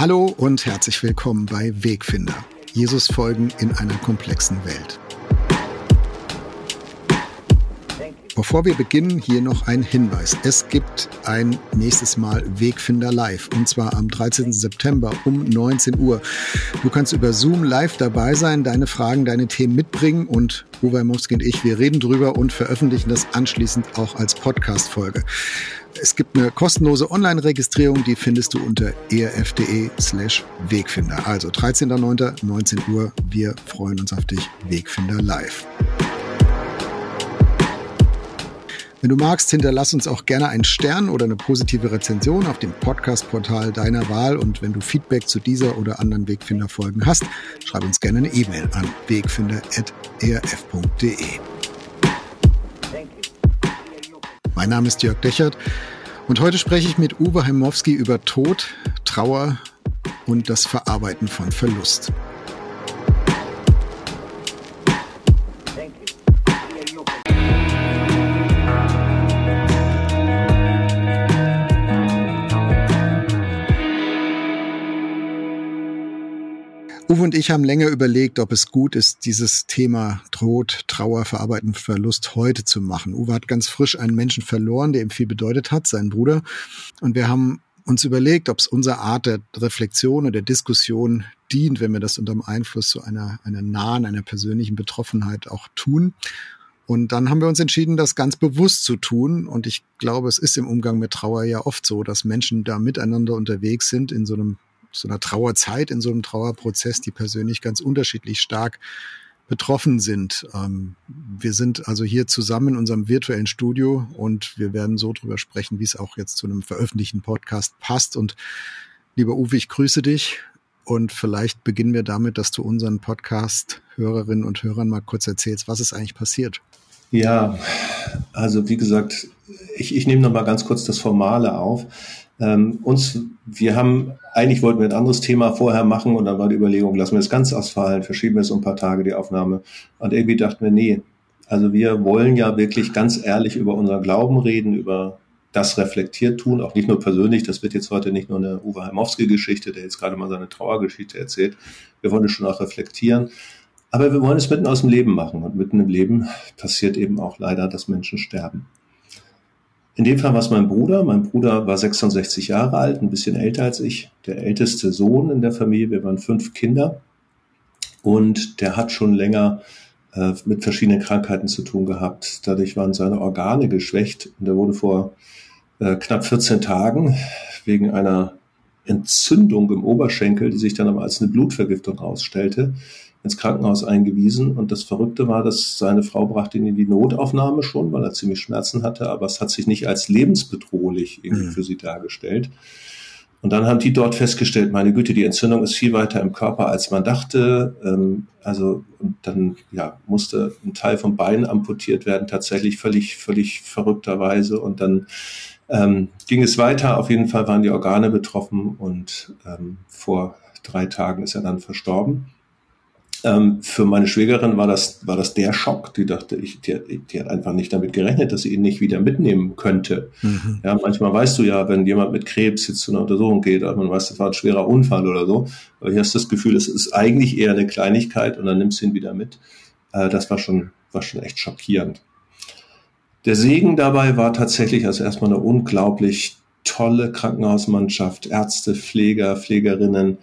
Hallo und herzlich willkommen bei Wegfinder. Jesus folgen in einer komplexen Welt. Bevor wir beginnen, hier noch ein Hinweis. Es gibt ein nächstes Mal Wegfinder Live und zwar am 13. September um 19 Uhr. Du kannst über Zoom live dabei sein, deine Fragen, deine Themen mitbringen und Uwe Mowski und ich, wir reden drüber und veröffentlichen das anschließend auch als Podcast-Folge. Es gibt eine kostenlose Online-Registrierung, die findest du unter erf.de slash Wegfinder. Also 13.09. 19 Uhr. Wir freuen uns auf dich. Wegfinder live. Wenn du magst, hinterlass uns auch gerne einen Stern oder eine positive Rezension auf dem Podcast-Portal deiner Wahl. Und wenn du Feedback zu dieser oder anderen Wegfinder-Folgen hast, schreib uns gerne eine E-Mail an wegfinder.erf.de. Mein Name ist Jörg Dechert und heute spreche ich mit Uwe Heimowski über Tod, Trauer und das Verarbeiten von Verlust. Uwe und ich haben länger überlegt, ob es gut ist, dieses Thema Tod, Trauer, Verarbeiten, Verlust heute zu machen. Uwe hat ganz frisch einen Menschen verloren, der ihm viel bedeutet hat, seinen Bruder. Und wir haben uns überlegt, ob es unsere Art der Reflexion oder der Diskussion dient, wenn wir das unter dem Einfluss so einer, einer nahen, einer persönlichen Betroffenheit auch tun. Und dann haben wir uns entschieden, das ganz bewusst zu tun. Und ich glaube, es ist im Umgang mit Trauer ja oft so, dass Menschen da miteinander unterwegs sind in so einem so einer Trauerzeit, in so einem Trauerprozess, die persönlich ganz unterschiedlich stark betroffen sind. Ähm, wir sind also hier zusammen in unserem virtuellen Studio und wir werden so drüber sprechen, wie es auch jetzt zu einem veröffentlichten Podcast passt. Und lieber Uwe, ich grüße dich. Und vielleicht beginnen wir damit, dass du unseren Podcast-Hörerinnen und Hörern mal kurz erzählst, was ist eigentlich passiert. Ja, also wie gesagt, ich, ich nehme noch mal ganz kurz das Formale auf. Ähm, uns, wir haben, eigentlich wollten wir ein anderes Thema vorher machen und dann war die Überlegung, lassen wir es ganz ausfallen, verschieben wir es um ein paar Tage die Aufnahme. Und irgendwie dachten wir, nee, also wir wollen ja wirklich ganz ehrlich über unseren Glauben reden, über das reflektiert tun, auch nicht nur persönlich, das wird jetzt heute nicht nur eine Uwe Heimowski-Geschichte, der jetzt gerade mal seine Trauergeschichte erzählt. Wir wollen es schon auch reflektieren. Aber wir wollen es mitten aus dem Leben machen. Und mitten im Leben passiert eben auch leider, dass Menschen sterben. In dem Fall war es mein Bruder. Mein Bruder war 66 Jahre alt, ein bisschen älter als ich, der älteste Sohn in der Familie. Wir waren fünf Kinder und der hat schon länger äh, mit verschiedenen Krankheiten zu tun gehabt. Dadurch waren seine Organe geschwächt und er wurde vor äh, knapp 14 Tagen wegen einer Entzündung im Oberschenkel, die sich dann aber als eine Blutvergiftung herausstellte, ins Krankenhaus eingewiesen. Und das Verrückte war, dass seine Frau brachte ihn in die Notaufnahme schon, weil er ziemlich Schmerzen hatte, aber es hat sich nicht als lebensbedrohlich irgendwie mhm. für sie dargestellt. Und dann haben die dort festgestellt, meine Güte, die Entzündung ist viel weiter im Körper, als man dachte. Ähm, also und dann ja, musste ein Teil vom Bein amputiert werden, tatsächlich völlig, völlig verrückterweise. Und dann ähm, ging es weiter. Auf jeden Fall waren die Organe betroffen und ähm, vor drei Tagen ist er dann verstorben. Ähm, für meine Schwägerin war das, war das der Schock. Die dachte, ich, die, die hat einfach nicht damit gerechnet, dass sie ihn nicht wieder mitnehmen könnte. Mhm. Ja, manchmal weißt du ja, wenn jemand mit Krebs jetzt zu einer Untersuchung geht, man weiß, das war ein schwerer Unfall oder so. Aber hier hast du das Gefühl, es ist eigentlich eher eine Kleinigkeit und dann nimmst du ihn wieder mit. Äh, das war schon, war schon echt schockierend. Der Segen dabei war tatsächlich also erstmal eine unglaublich tolle Krankenhausmannschaft, Ärzte, Pfleger, Pflegerinnen,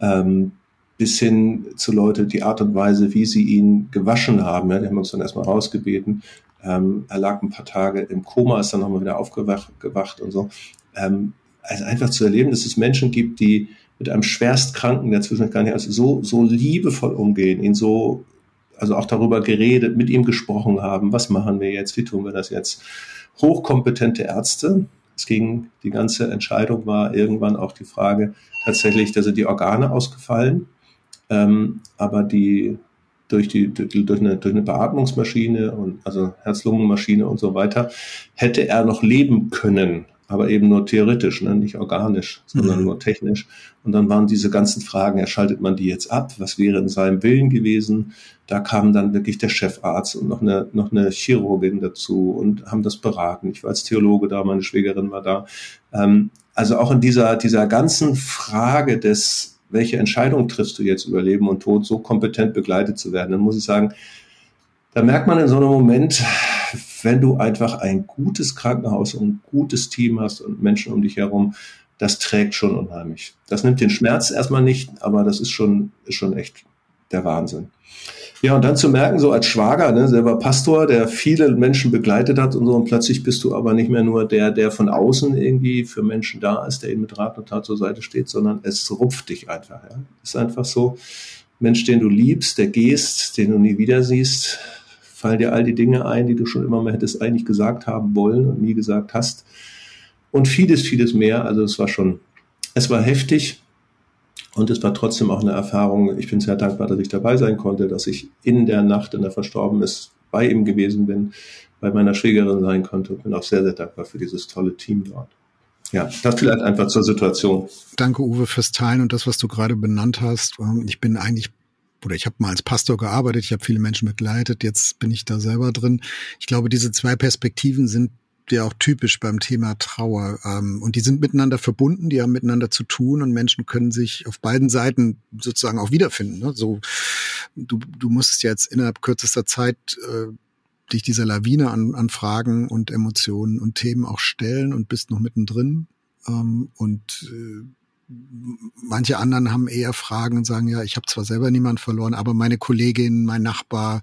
ähm, bis hin zu Leute, die Art und Weise, wie sie ihn gewaschen haben. Ja, die haben uns dann erstmal rausgebeten. Ähm, er lag ein paar Tage im Koma, ist dann nochmal wieder aufgewacht gewacht und so. Ähm, also einfach zu erleben, dass es Menschen gibt, die mit einem Schwerstkranken, der zwischendurch gar nicht also so, so liebevoll umgehen, ihn so, also auch darüber geredet, mit ihm gesprochen haben, was machen wir jetzt, wie tun wir das jetzt. Hochkompetente Ärzte. Es ging, die ganze Entscheidung war irgendwann auch die Frage tatsächlich, da sind die Organe ausgefallen. Ähm, aber die durch die durch eine, durch eine Beatmungsmaschine und also Herz-Lungen-Maschine und so weiter hätte er noch leben können. aber eben nur theoretisch, ne? nicht organisch, sondern mhm. nur technisch. Und dann waren diese ganzen Fragen, ja, schaltet man die jetzt ab? Was wäre in seinem Willen gewesen? Da kam dann wirklich der Chefarzt und noch eine, noch eine Chirurgin dazu und haben das beraten. Ich war als Theologe da, meine Schwägerin war da. Ähm, also auch in dieser, dieser ganzen Frage des, welche Entscheidung triffst du jetzt über Leben und Tod, so kompetent begleitet zu werden, dann muss ich sagen, da merkt man in so einem Moment, wenn du einfach ein gutes Krankenhaus und ein gutes Team hast und Menschen um dich herum, das trägt schon unheimlich. Das nimmt den Schmerz erstmal nicht, aber das ist schon, ist schon echt der Wahnsinn. Ja, und dann zu merken, so als Schwager, ne, selber Pastor, der viele Menschen begleitet hat und so, und plötzlich bist du aber nicht mehr nur der, der von außen irgendwie für Menschen da ist, der ihnen mit Rat und Tat zur Seite steht, sondern es rupft dich einfach. Ja. Ist einfach so, Mensch, den du liebst, der gehst, den du nie wieder siehst, fallen dir all die Dinge ein, die du schon immer mal hättest eigentlich gesagt haben wollen und nie gesagt hast. Und vieles, vieles mehr. Also es war schon, es war heftig und es war trotzdem auch eine Erfahrung. Ich bin sehr dankbar, dass ich dabei sein konnte, dass ich in der Nacht, in der verstorben ist, bei ihm gewesen bin, bei meiner Schwägerin sein konnte und bin auch sehr, sehr dankbar für dieses tolle Team dort. Ja, das vielleicht einfach zur Situation. Danke, Uwe, fürs Teilen und das, was du gerade benannt hast. Ich bin eigentlich oder ich habe mal als Pastor gearbeitet, ich habe viele Menschen begleitet, jetzt bin ich da selber drin. Ich glaube, diese zwei Perspektiven sind ja auch typisch beim Thema Trauer. Ähm, und die sind miteinander verbunden, die haben miteinander zu tun und Menschen können sich auf beiden Seiten sozusagen auch wiederfinden. Ne? So, du, du musst jetzt innerhalb kürzester Zeit äh, dich dieser Lawine an, an Fragen und Emotionen und Themen auch stellen und bist noch mittendrin. Ähm, und äh, manche anderen haben eher Fragen und sagen, ja, ich habe zwar selber niemand verloren, aber meine Kollegin, mein Nachbar,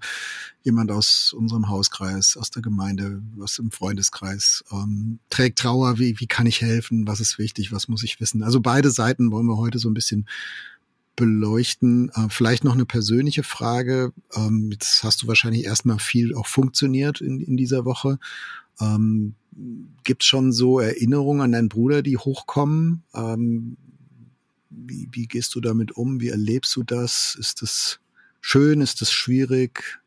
jemand aus unserem Hauskreis, aus der Gemeinde, aus dem Freundeskreis, ähm, trägt Trauer, wie, wie kann ich helfen, was ist wichtig, was muss ich wissen. Also beide Seiten wollen wir heute so ein bisschen beleuchten. Äh, vielleicht noch eine persönliche Frage. Ähm, jetzt hast du wahrscheinlich erstmal viel auch funktioniert in, in dieser Woche. Ähm, Gibt schon so Erinnerungen an deinen Bruder, die hochkommen? Ähm, wie, wie gehst du damit um? Wie erlebst du das? Ist das schön? Ist das schwierig?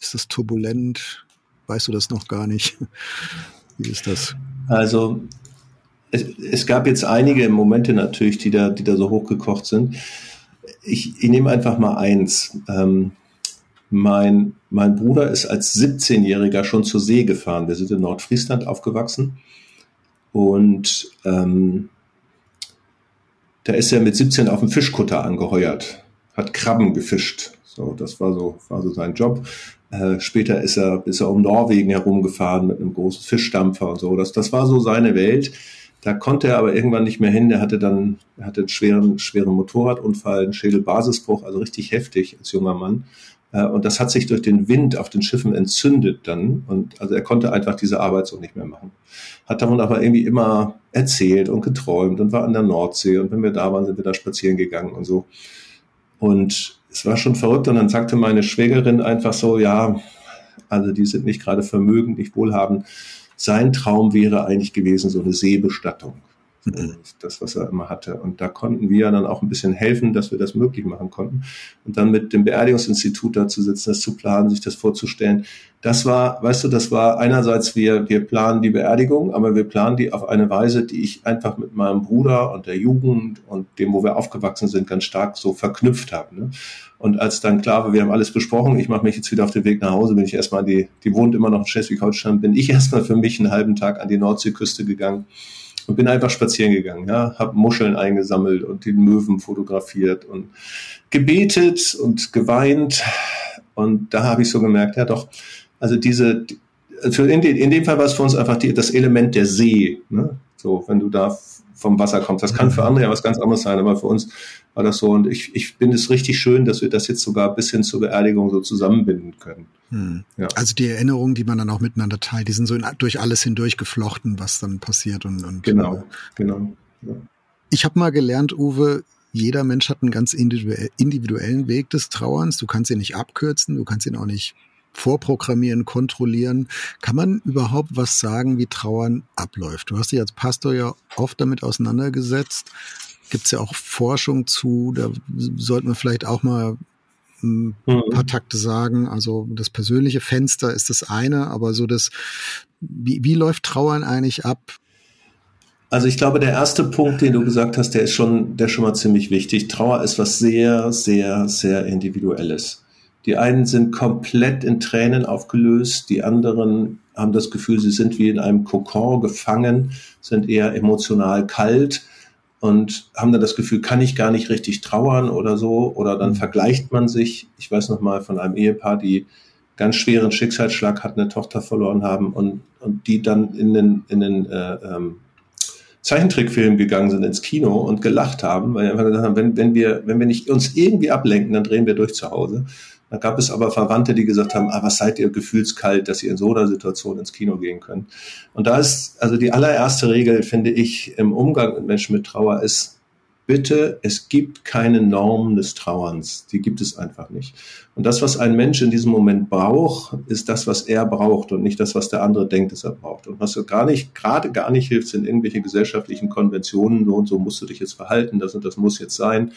Ist das turbulent? Weißt du das noch gar nicht? Wie ist das? Also es, es gab jetzt einige Momente natürlich, die da, die da so hochgekocht sind. Ich, ich nehme einfach mal eins. Ähm, mein, mein Bruder ist als 17-Jähriger schon zur See gefahren. Wir sind in Nordfriesland aufgewachsen. Und ähm, da ist er mit 17 auf dem Fischkutter angeheuert, hat Krabben gefischt. So, das war so, war so sein Job. Äh, später ist er, ist er um Norwegen herumgefahren mit einem großen Fischdampfer und so. Das, das war so seine Welt. Da konnte er aber irgendwann nicht mehr hin. Der hatte dann, er hatte einen schweren, schweren Motorradunfall, einen Schädelbasisbruch, also richtig heftig als junger Mann. Äh, und das hat sich durch den Wind auf den Schiffen entzündet dann. Und also er konnte einfach diese Arbeit so nicht mehr machen. Hat davon aber irgendwie immer erzählt und geträumt und war an der Nordsee. Und wenn wir da waren, sind wir da spazieren gegangen und so. Und es war schon verrückt. Und dann sagte meine Schwägerin einfach so, ja, also die sind nicht gerade vermögend, nicht wohlhabend. Sein Traum wäre eigentlich gewesen, so eine Seebestattung. Mhm. Das, was er immer hatte. Und da konnten wir dann auch ein bisschen helfen, dass wir das möglich machen konnten. Und dann mit dem Beerdigungsinstitut da zu sitzen, das zu planen, sich das vorzustellen. Das war, weißt du, das war einerseits, wir, wir planen die Beerdigung, aber wir planen die auf eine Weise, die ich einfach mit meinem Bruder und der Jugend und dem, wo wir aufgewachsen sind, ganz stark so verknüpft habe. Ne? Und als dann klar war, wir haben alles besprochen, ich mache mich jetzt wieder auf den Weg nach Hause, bin ich erstmal die, die wohnt immer noch in Schleswig-Holstein, bin ich erstmal für mich einen halben Tag an die Nordseeküste gegangen und bin einfach spazieren gegangen, ja, habe Muscheln eingesammelt und den Möwen fotografiert und gebetet und geweint und da habe ich so gemerkt, ja doch, also diese für in, in dem Fall war es für uns einfach die, das Element der See, ne? so wenn du da vom Wasser kommst. Das kann für andere ja was ganz anderes sein, aber für uns war das so. Und ich, ich finde es richtig schön, dass wir das jetzt sogar bis hin zur Beerdigung so zusammenbinden können. Hm. Ja. Also die Erinnerungen, die man dann auch miteinander teilt, die sind so in, durch alles hindurch geflochten, was dann passiert. Und, und genau, äh, genau. Ja. Ich habe mal gelernt, Uwe, jeder Mensch hat einen ganz individuellen Weg des Trauerns. Du kannst ihn nicht abkürzen, du kannst ihn auch nicht vorprogrammieren, kontrollieren. Kann man überhaupt was sagen, wie Trauern abläuft? Du hast dich als Pastor ja oft damit auseinandergesetzt. Gibt es ja auch Forschung zu, da sollten wir vielleicht auch mal ein mhm. paar Takte sagen. Also das persönliche Fenster ist das eine, aber so das, wie, wie läuft Trauern eigentlich ab? Also ich glaube, der erste Punkt, den du gesagt hast, der ist schon, der ist schon mal ziemlich wichtig. Trauer ist was sehr, sehr, sehr individuelles. Die einen sind komplett in Tränen aufgelöst, die anderen haben das Gefühl, sie sind wie in einem Kokon gefangen, sind eher emotional kalt und haben dann das Gefühl, kann ich gar nicht richtig trauern oder so. Oder dann mhm. vergleicht man sich. Ich weiß noch mal von einem Ehepaar, die ganz schweren Schicksalsschlag hatten, eine Tochter verloren haben und, und die dann in den, in den äh, ähm, Zeichentrickfilm gegangen sind ins Kino und gelacht haben, weil wir einfach gesagt haben, wenn, wenn wir, wenn wir nicht uns irgendwie ablenken, dann drehen wir durch zu Hause. Da gab es aber Verwandte, die gesagt haben, ah, was seid ihr gefühlskalt, dass ihr in so einer Situation ins Kino gehen könnt. Und da ist, also die allererste Regel, finde ich, im Umgang mit Menschen mit Trauer ist, bitte, es gibt keine Normen des Trauerns. Die gibt es einfach nicht. Und das, was ein Mensch in diesem Moment braucht, ist das, was er braucht und nicht das, was der andere denkt, dass er braucht. Und was gar nicht, gerade gar nicht hilft, sind irgendwelche gesellschaftlichen Konventionen, so und so musst du dich jetzt verhalten, das und das muss jetzt sein.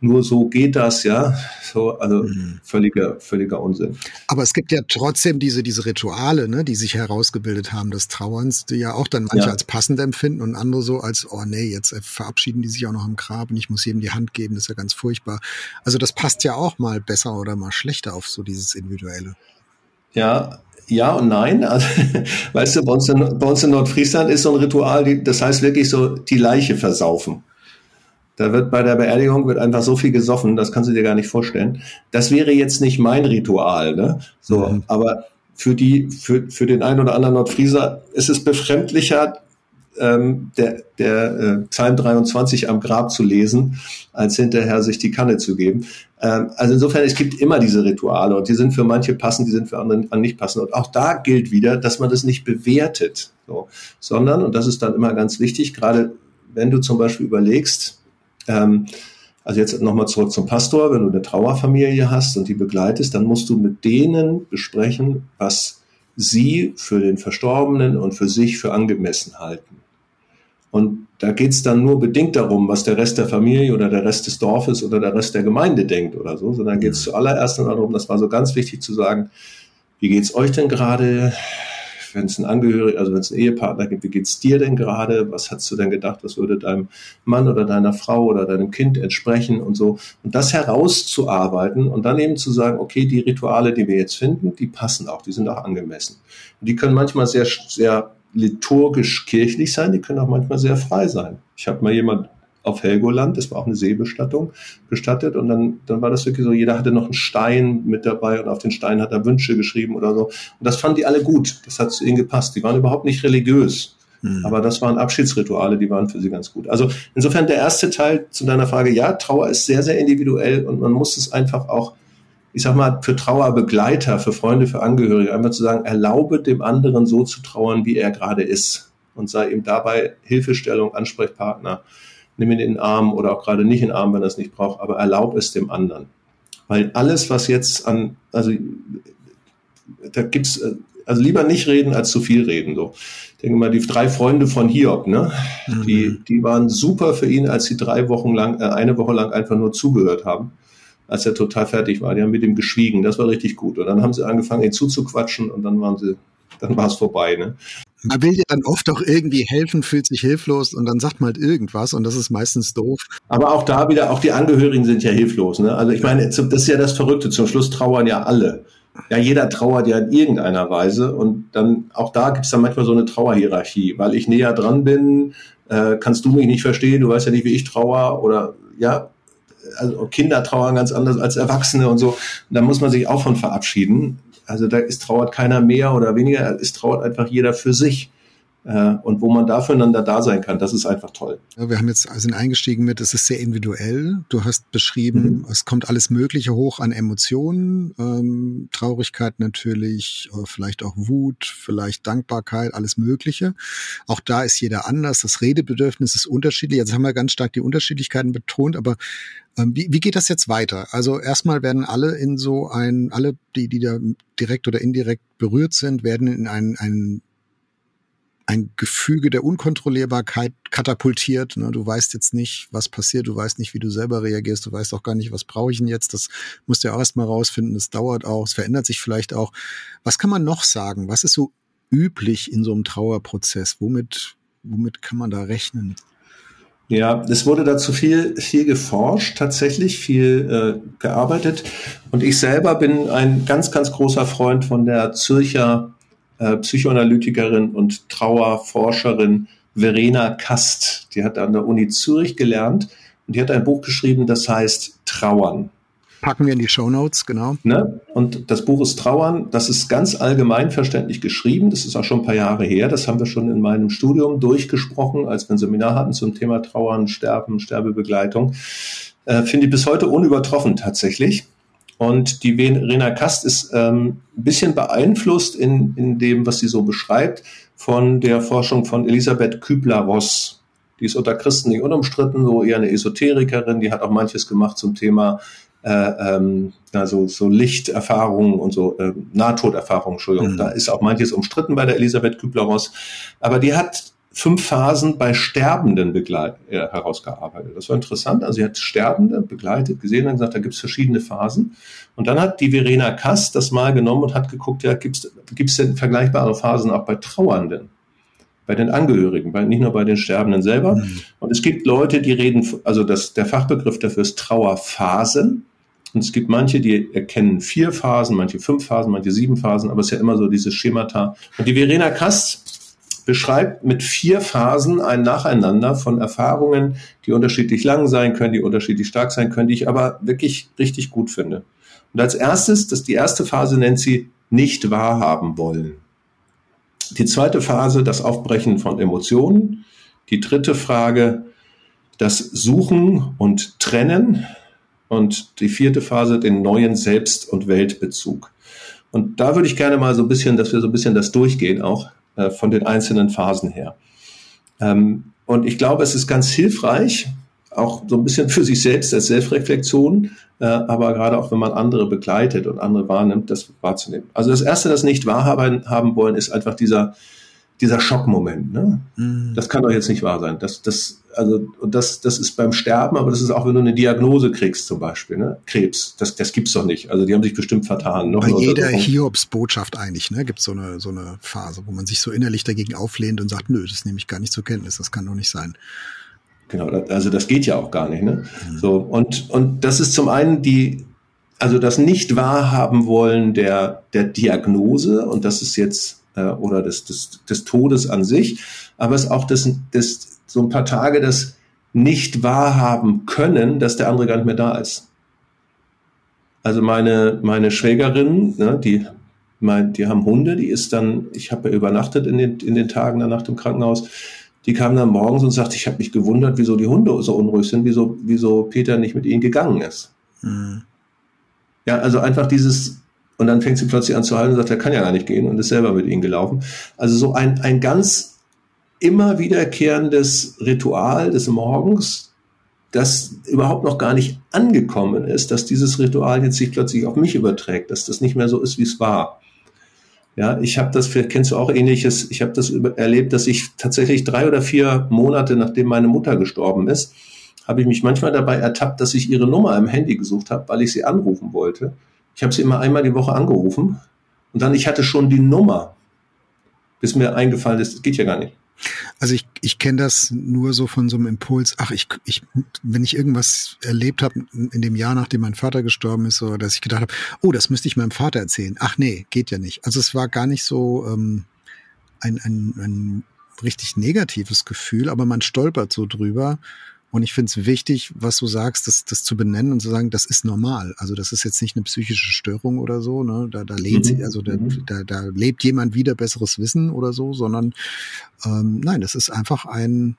Nur so geht das, ja. So, also mhm. völliger, völliger Unsinn. Aber es gibt ja trotzdem diese, diese Rituale, ne, die sich herausgebildet haben des Trauerns, die ja auch dann manche ja. als passend empfinden und andere so als, oh nee, jetzt verabschieden die sich auch noch im Grab und ich muss jedem die Hand geben, das ist ja ganz furchtbar. Also das passt ja auch mal besser oder mal schlechter schlechter auf so dieses Individuelle. Ja, ja und nein. Also, weißt du, bei uns, in, bei uns in Nordfriesland ist so ein Ritual, die, das heißt wirklich so die Leiche versaufen. Da wird bei der Beerdigung wird einfach so viel gesoffen, das kannst du dir gar nicht vorstellen. Das wäre jetzt nicht mein Ritual, ne? So, mhm. aber für die, für, für den einen oder anderen Nordfrieser ist es befremdlicher, ähm, der, der äh, Psalm 23 am Grab zu lesen, als hinterher sich die Kanne zu geben. Ähm, also insofern, es gibt immer diese Rituale und die sind für manche passend, die sind für andere nicht passend. Und auch da gilt wieder, dass man das nicht bewertet, so, sondern, und das ist dann immer ganz wichtig, gerade wenn du zum Beispiel überlegst, ähm, also jetzt nochmal zurück zum Pastor, wenn du eine Trauerfamilie hast und die begleitest, dann musst du mit denen besprechen, was sie für den Verstorbenen und für sich für angemessen halten. Und da geht es dann nur bedingt darum, was der Rest der Familie oder der Rest des Dorfes oder der Rest der Gemeinde denkt oder so, sondern geht es mhm. zuallererst darum, das war so ganz wichtig zu sagen, wie geht's euch denn gerade? Wenn es ein Angehöriger, also wenn es einen Ehepartner gibt, wie geht's dir denn gerade? Was hast du denn gedacht? Was würde deinem Mann oder deiner Frau oder deinem Kind entsprechen und so? Und das herauszuarbeiten und dann eben zu sagen, okay, die Rituale, die wir jetzt finden, die passen auch, die sind auch angemessen. Und die können manchmal sehr, sehr liturgisch kirchlich sein, die können auch manchmal sehr frei sein. Ich habe mal jemand auf Helgoland, das war auch eine Seebestattung, bestattet und dann, dann war das wirklich so, jeder hatte noch einen Stein mit dabei und auf den Stein hat er Wünsche geschrieben oder so. Und das fanden die alle gut, das hat zu ihnen gepasst. Die waren überhaupt nicht religiös, mhm. aber das waren Abschiedsrituale, die waren für sie ganz gut. Also insofern der erste Teil zu deiner Frage, ja, Trauer ist sehr, sehr individuell und man muss es einfach auch ich sag mal, für Trauerbegleiter, für Freunde, für Angehörige, einfach zu sagen, erlaube dem anderen so zu trauern, wie er gerade ist und sei ihm dabei Hilfestellung, Ansprechpartner, nimm ihn in den Arm oder auch gerade nicht in den Arm, wenn er es nicht braucht, aber erlaub es dem anderen. Weil alles, was jetzt an, also da gibt's, also lieber nicht reden als zu viel reden. So. Ich denke mal, die drei Freunde von Hiob, ne? Mhm. Die, die waren super für ihn, als sie drei Wochen lang, äh, eine Woche lang einfach nur zugehört haben als er total fertig war. Die haben mit ihm geschwiegen. Das war richtig gut. Und dann haben sie angefangen, ihn zuzuquatschen und dann waren sie, dann war es vorbei. Ne? Man will dir dann oft auch irgendwie helfen, fühlt sich hilflos und dann sagt man halt irgendwas und das ist meistens doof. Aber auch da wieder, auch die Angehörigen sind ja hilflos. Ne? Also ich meine, das ist ja das Verrückte. Zum Schluss trauern ja alle. Ja, jeder trauert ja in irgendeiner Weise und dann auch da gibt es dann manchmal so eine Trauerhierarchie, weil ich näher dran bin, äh, kannst du mich nicht verstehen, du weißt ja nicht, wie ich trauer oder ja, also Kinder trauern ganz anders als Erwachsene und so. Und da muss man sich auch von verabschieden. Also da ist trauert keiner mehr oder weniger, es trauert einfach jeder für sich. Äh, und wo man da füreinander da sein kann, das ist einfach toll. Ja, wir haben jetzt sind eingestiegen mit, es ist sehr individuell. Du hast beschrieben, mhm. es kommt alles Mögliche hoch an Emotionen, ähm, Traurigkeit natürlich, äh, vielleicht auch Wut, vielleicht Dankbarkeit, alles Mögliche. Auch da ist jeder anders. Das Redebedürfnis ist unterschiedlich. Jetzt haben wir ganz stark die Unterschiedlichkeiten betont, aber ähm, wie, wie geht das jetzt weiter? Also erstmal werden alle in so ein, alle, die, die da direkt oder indirekt berührt sind, werden in ein, ein ein Gefüge der Unkontrollierbarkeit katapultiert. Ne? Du weißt jetzt nicht, was passiert, du weißt nicht, wie du selber reagierst, du weißt auch gar nicht, was brauche ich denn jetzt. Das musst du ja auch erstmal rausfinden, das dauert auch, es verändert sich vielleicht auch. Was kann man noch sagen? Was ist so üblich in so einem Trauerprozess? Womit womit kann man da rechnen? Ja, es wurde dazu viel, viel geforscht, tatsächlich viel äh, gearbeitet. Und ich selber bin ein ganz, ganz großer Freund von der Zürcher äh, Psychoanalytikerin und Trauerforscherin Verena Kast. Die hat an der Uni Zürich gelernt und die hat ein Buch geschrieben, das heißt Trauern. Packen wir in die Show Notes, genau. Ne? Und das Buch ist Trauern. Das ist ganz allgemein verständlich geschrieben. Das ist auch schon ein paar Jahre her. Das haben wir schon in meinem Studium durchgesprochen, als wir ein Seminar hatten zum Thema Trauern, Sterben, Sterbebegleitung. Äh, Finde ich bis heute unübertroffen tatsächlich. Und die Verena Kast ist ähm, ein bisschen beeinflusst in, in dem, was sie so beschreibt, von der Forschung von Elisabeth Kübler-Ross. Die ist unter Christen nicht unumstritten, so eher eine Esoterikerin, die hat auch manches gemacht zum Thema äh, ähm, also so Lichterfahrungen und so äh, Nahtoderfahrungen, Entschuldigung. Mhm. Da ist auch manches umstritten bei der Elisabeth Kübler-Ross. Aber die hat fünf Phasen bei Sterbenden begleit, äh, herausgearbeitet. Das war interessant. Also sie hat Sterbende begleitet, gesehen und gesagt, da gibt es verschiedene Phasen. Und dann hat die Verena Kass das mal genommen und hat geguckt, ja, gibt es denn vergleichbare Phasen auch bei Trauernden? bei den Angehörigen, bei, nicht nur bei den Sterbenden selber. Mhm. Und es gibt Leute, die reden, also das, der Fachbegriff dafür ist Trauerphasen. Und es gibt manche, die erkennen vier Phasen, manche fünf Phasen, manche sieben Phasen, aber es ist ja immer so dieses Schemata. Und die Verena Kast beschreibt mit vier Phasen ein Nacheinander von Erfahrungen, die unterschiedlich lang sein können, die unterschiedlich stark sein können, die ich aber wirklich richtig gut finde. Und als erstes, das die erste Phase nennt sie nicht wahrhaben wollen. Die zweite Phase, das Aufbrechen von Emotionen. Die dritte Frage, das Suchen und Trennen. Und die vierte Phase, den neuen Selbst- und Weltbezug. Und da würde ich gerne mal so ein bisschen, dass wir so ein bisschen das durchgehen, auch äh, von den einzelnen Phasen her. Ähm, und ich glaube, es ist ganz hilfreich, auch so ein bisschen für sich selbst als Selbstreflexion, äh, aber gerade auch wenn man andere begleitet und andere wahrnimmt, das wahrzunehmen. Also das Erste, das nicht wahrhaben haben wollen, ist einfach dieser, dieser Schockmoment. Ne? Mhm. Das kann doch jetzt nicht wahr sein. Das, das, also, und das, das ist beim Sterben, aber das ist auch, wenn du eine Diagnose kriegst, zum Beispiel, ne? Krebs. Das, das gibt's doch nicht. Also die haben sich bestimmt vertan. Noch Bei jeder Hiobs-Botschaft eigentlich, ne, gibt's so eine, so eine Phase, wo man sich so innerlich dagegen auflehnt und sagt, nö, das nehme ich gar nicht zur Kenntnis, das kann doch nicht sein. Genau, also das geht ja auch gar nicht. Ne? Mhm. So, und, und das ist zum einen die, also das nicht wahrhaben wollen der, der Diagnose, und das ist jetzt äh, oder des, des, des Todes an sich, aber es ist auch das, das, so ein paar Tage das nicht wahrhaben können, dass der andere gar nicht mehr da ist. Also meine, meine Schwägerin, ne, die, mein, die haben Hunde, die ist dann, ich habe ja übernachtet in den, in den Tagen danach im Krankenhaus, die kam dann morgens und sagte, ich habe mich gewundert, wieso die Hunde so unruhig sind, wieso, wieso Peter nicht mit ihnen gegangen ist. Mhm. Ja, also einfach dieses, und dann fängt sie plötzlich an zu halten und sagt, er kann ja gar nicht gehen und ist selber mit ihnen gelaufen. Also so ein, ein ganz immer wiederkehrendes Ritual des Morgens, das überhaupt noch gar nicht angekommen ist, dass dieses Ritual jetzt sich plötzlich auf mich überträgt, dass das nicht mehr so ist, wie es war. Ja, ich habe das, kennst du auch ähnliches, ich habe das erlebt, dass ich tatsächlich drei oder vier Monate, nachdem meine Mutter gestorben ist, habe ich mich manchmal dabei ertappt, dass ich ihre Nummer im Handy gesucht habe, weil ich sie anrufen wollte. Ich habe sie immer einmal die Woche angerufen und dann, ich hatte schon die Nummer, bis mir eingefallen ist, das geht ja gar nicht. Also ich, ich kenne das nur so von so einem Impuls, ach, ich, ich, wenn ich irgendwas erlebt habe in dem Jahr, nachdem mein Vater gestorben ist, so dass ich gedacht habe, oh, das müsste ich meinem Vater erzählen. Ach nee, geht ja nicht. Also es war gar nicht so ähm, ein, ein, ein richtig negatives Gefühl, aber man stolpert so drüber und ich finde es wichtig, was du sagst, das, das zu benennen und zu sagen, das ist normal. Also das ist jetzt nicht eine psychische Störung oder so, ne? Da, da lebt mhm. also da, mhm. da, da lebt jemand wieder besseres Wissen oder so, sondern ähm, nein, das ist einfach ein,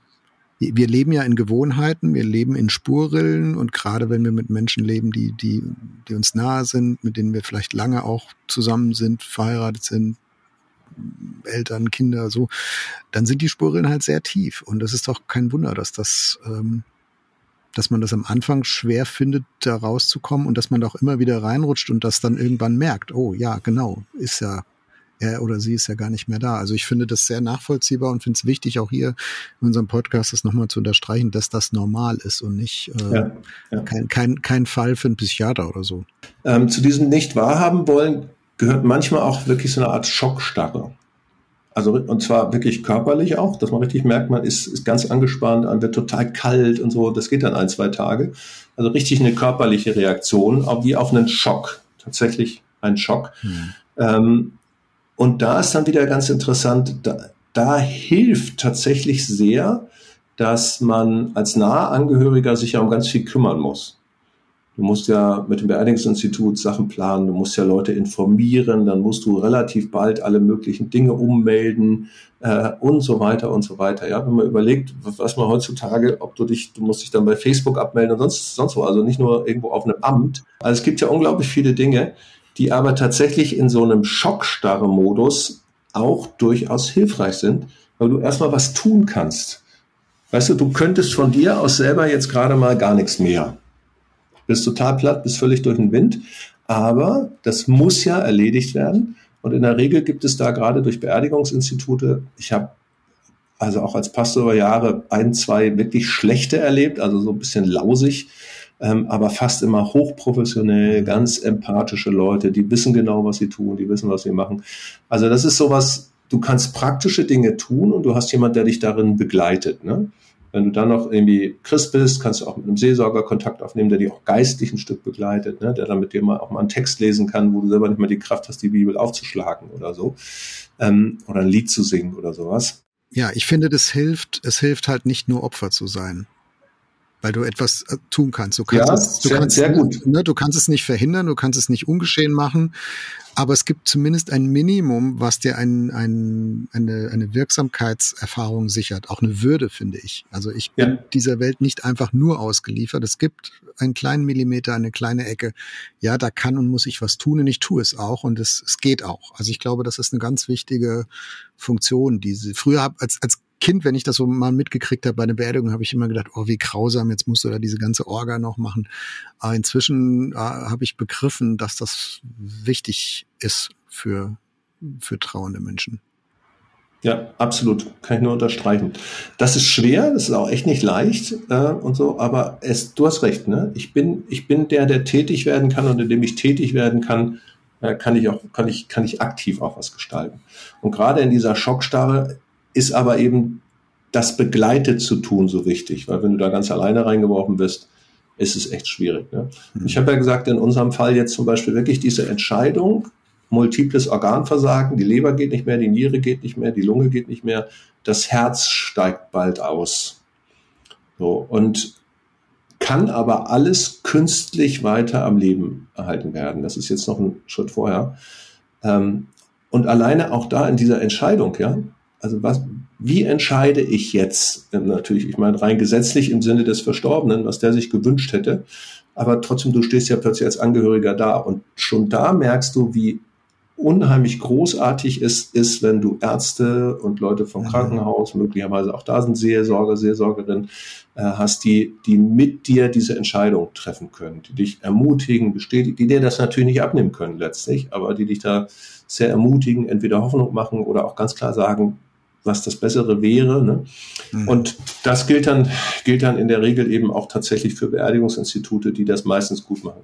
wir leben ja in Gewohnheiten, wir leben in Spurrillen und gerade wenn wir mit Menschen leben, die, die, die uns nahe sind, mit denen wir vielleicht lange auch zusammen sind, verheiratet sind, Eltern, Kinder, so, dann sind die Spuren halt sehr tief. Und es ist doch kein Wunder, dass das, ähm, dass man das am Anfang schwer findet, da rauszukommen und dass man da auch immer wieder reinrutscht und das dann irgendwann merkt, oh ja, genau, ist ja er oder sie ist ja gar nicht mehr da. Also ich finde das sehr nachvollziehbar und finde es wichtig, auch hier in unserem Podcast das nochmal zu unterstreichen, dass das normal ist und nicht äh, ja, ja. Kein, kein, kein Fall für einen Psychiater oder so. Ähm, zu diesem nicht wahrhaben wollen gehört manchmal auch wirklich so eine Art Schockstarre. Also, und zwar wirklich körperlich auch, dass man richtig merkt, man ist, ist ganz angespannt, man wird total kalt und so. Das geht dann ein, zwei Tage. Also richtig eine körperliche Reaktion, auch wie auf einen Schock. Tatsächlich ein Schock. Mhm. Ähm, und da ist dann wieder ganz interessant, da, da hilft tatsächlich sehr, dass man als nahe Angehöriger sich ja um ganz viel kümmern muss. Du musst ja mit dem Beerdigungsinstitut Sachen planen, du musst ja Leute informieren, dann musst du relativ bald alle möglichen Dinge ummelden äh, und so weiter und so weiter. Ja, wenn man überlegt, was man heutzutage, ob du dich, du musst dich dann bei Facebook abmelden und sonst, sonst wo, also nicht nur irgendwo auf einem Amt. Also es gibt ja unglaublich viele Dinge, die aber tatsächlich in so einem Schockstarre-Modus auch durchaus hilfreich sind, weil du erstmal was tun kannst. Weißt du, du könntest von dir aus selber jetzt gerade mal gar nichts mehr bist total platt, bist völlig durch den Wind. Aber das muss ja erledigt werden. Und in der Regel gibt es da gerade durch Beerdigungsinstitute, ich habe also auch als Pastor über Jahre ein, zwei wirklich schlechte erlebt, also so ein bisschen lausig, ähm, aber fast immer hochprofessionell, ganz empathische Leute, die wissen genau, was sie tun, die wissen, was sie machen. Also das ist sowas, du kannst praktische Dinge tun und du hast jemand, der dich darin begleitet. Ne? Wenn du dann noch irgendwie Christ bist, kannst du auch mit einem Seelsorger Kontakt aufnehmen, der dich auch geistlich ein Stück begleitet, ne? der dann mit dir mal auch mal einen Text lesen kann, wo du selber nicht mehr die Kraft hast, die Bibel aufzuschlagen oder so. Ähm, oder ein Lied zu singen oder sowas. Ja, ich finde, das hilft, es hilft halt nicht nur Opfer zu sein weil du etwas äh, tun kannst. Du kannst, ja, es, du sehr, kannst, sehr gut. Ne, du kannst es nicht verhindern, du kannst es nicht ungeschehen machen, aber es gibt zumindest ein Minimum, was dir ein, ein, eine, eine Wirksamkeitserfahrung sichert. Auch eine Würde, finde ich. Also ich bin ja. dieser Welt nicht einfach nur ausgeliefert. Es gibt einen kleinen Millimeter, eine kleine Ecke. Ja, da kann und muss ich was tun und ich tue es auch und es, es geht auch. Also ich glaube, das ist eine ganz wichtige Funktion. Diese früher hab, als als Kind, wenn ich das so mal mitgekriegt habe bei der Beerdigung, habe ich immer gedacht, oh, wie grausam, jetzt musst du da diese ganze Orga noch machen. Aber inzwischen äh, habe ich begriffen, dass das wichtig ist für, für trauernde Menschen. Ja, absolut. Kann ich nur unterstreichen. Das ist schwer, das ist auch echt nicht leicht äh, und so, aber es, du hast recht, ne? Ich bin, ich bin der, der tätig werden kann und indem ich tätig werden kann, äh, kann ich auch, kann ich, kann ich aktiv auch was gestalten. Und gerade in dieser Schockstarre ist aber eben das begleitet zu tun so wichtig, weil wenn du da ganz alleine reingeworfen bist, ist es echt schwierig. Ne? Mhm. Ich habe ja gesagt, in unserem Fall jetzt zum Beispiel wirklich diese Entscheidung, multiples Organversagen, die Leber geht nicht mehr, die Niere geht nicht mehr, die Lunge geht nicht mehr, das Herz steigt bald aus. So, und kann aber alles künstlich weiter am Leben erhalten werden. Das ist jetzt noch ein Schritt vorher. Ähm, und alleine auch da in dieser Entscheidung, ja, also was, wie entscheide ich jetzt? Natürlich, ich meine rein gesetzlich im Sinne des Verstorbenen, was der sich gewünscht hätte. Aber trotzdem, du stehst ja plötzlich als Angehöriger da und schon da merkst du, wie unheimlich großartig es ist, wenn du Ärzte und Leute vom Krankenhaus, möglicherweise auch da sind Seelsorger, Seelsorgerinnen, äh, hast, die, die mit dir diese Entscheidung treffen können, die dich ermutigen, bestätigen, die dir das natürlich nicht abnehmen können letztlich, aber die dich da sehr ermutigen, entweder Hoffnung machen oder auch ganz klar sagen, was das Bessere wäre. Ne? Mhm. Und das gilt dann, gilt dann in der Regel eben auch tatsächlich für Beerdigungsinstitute, die das meistens gut machen.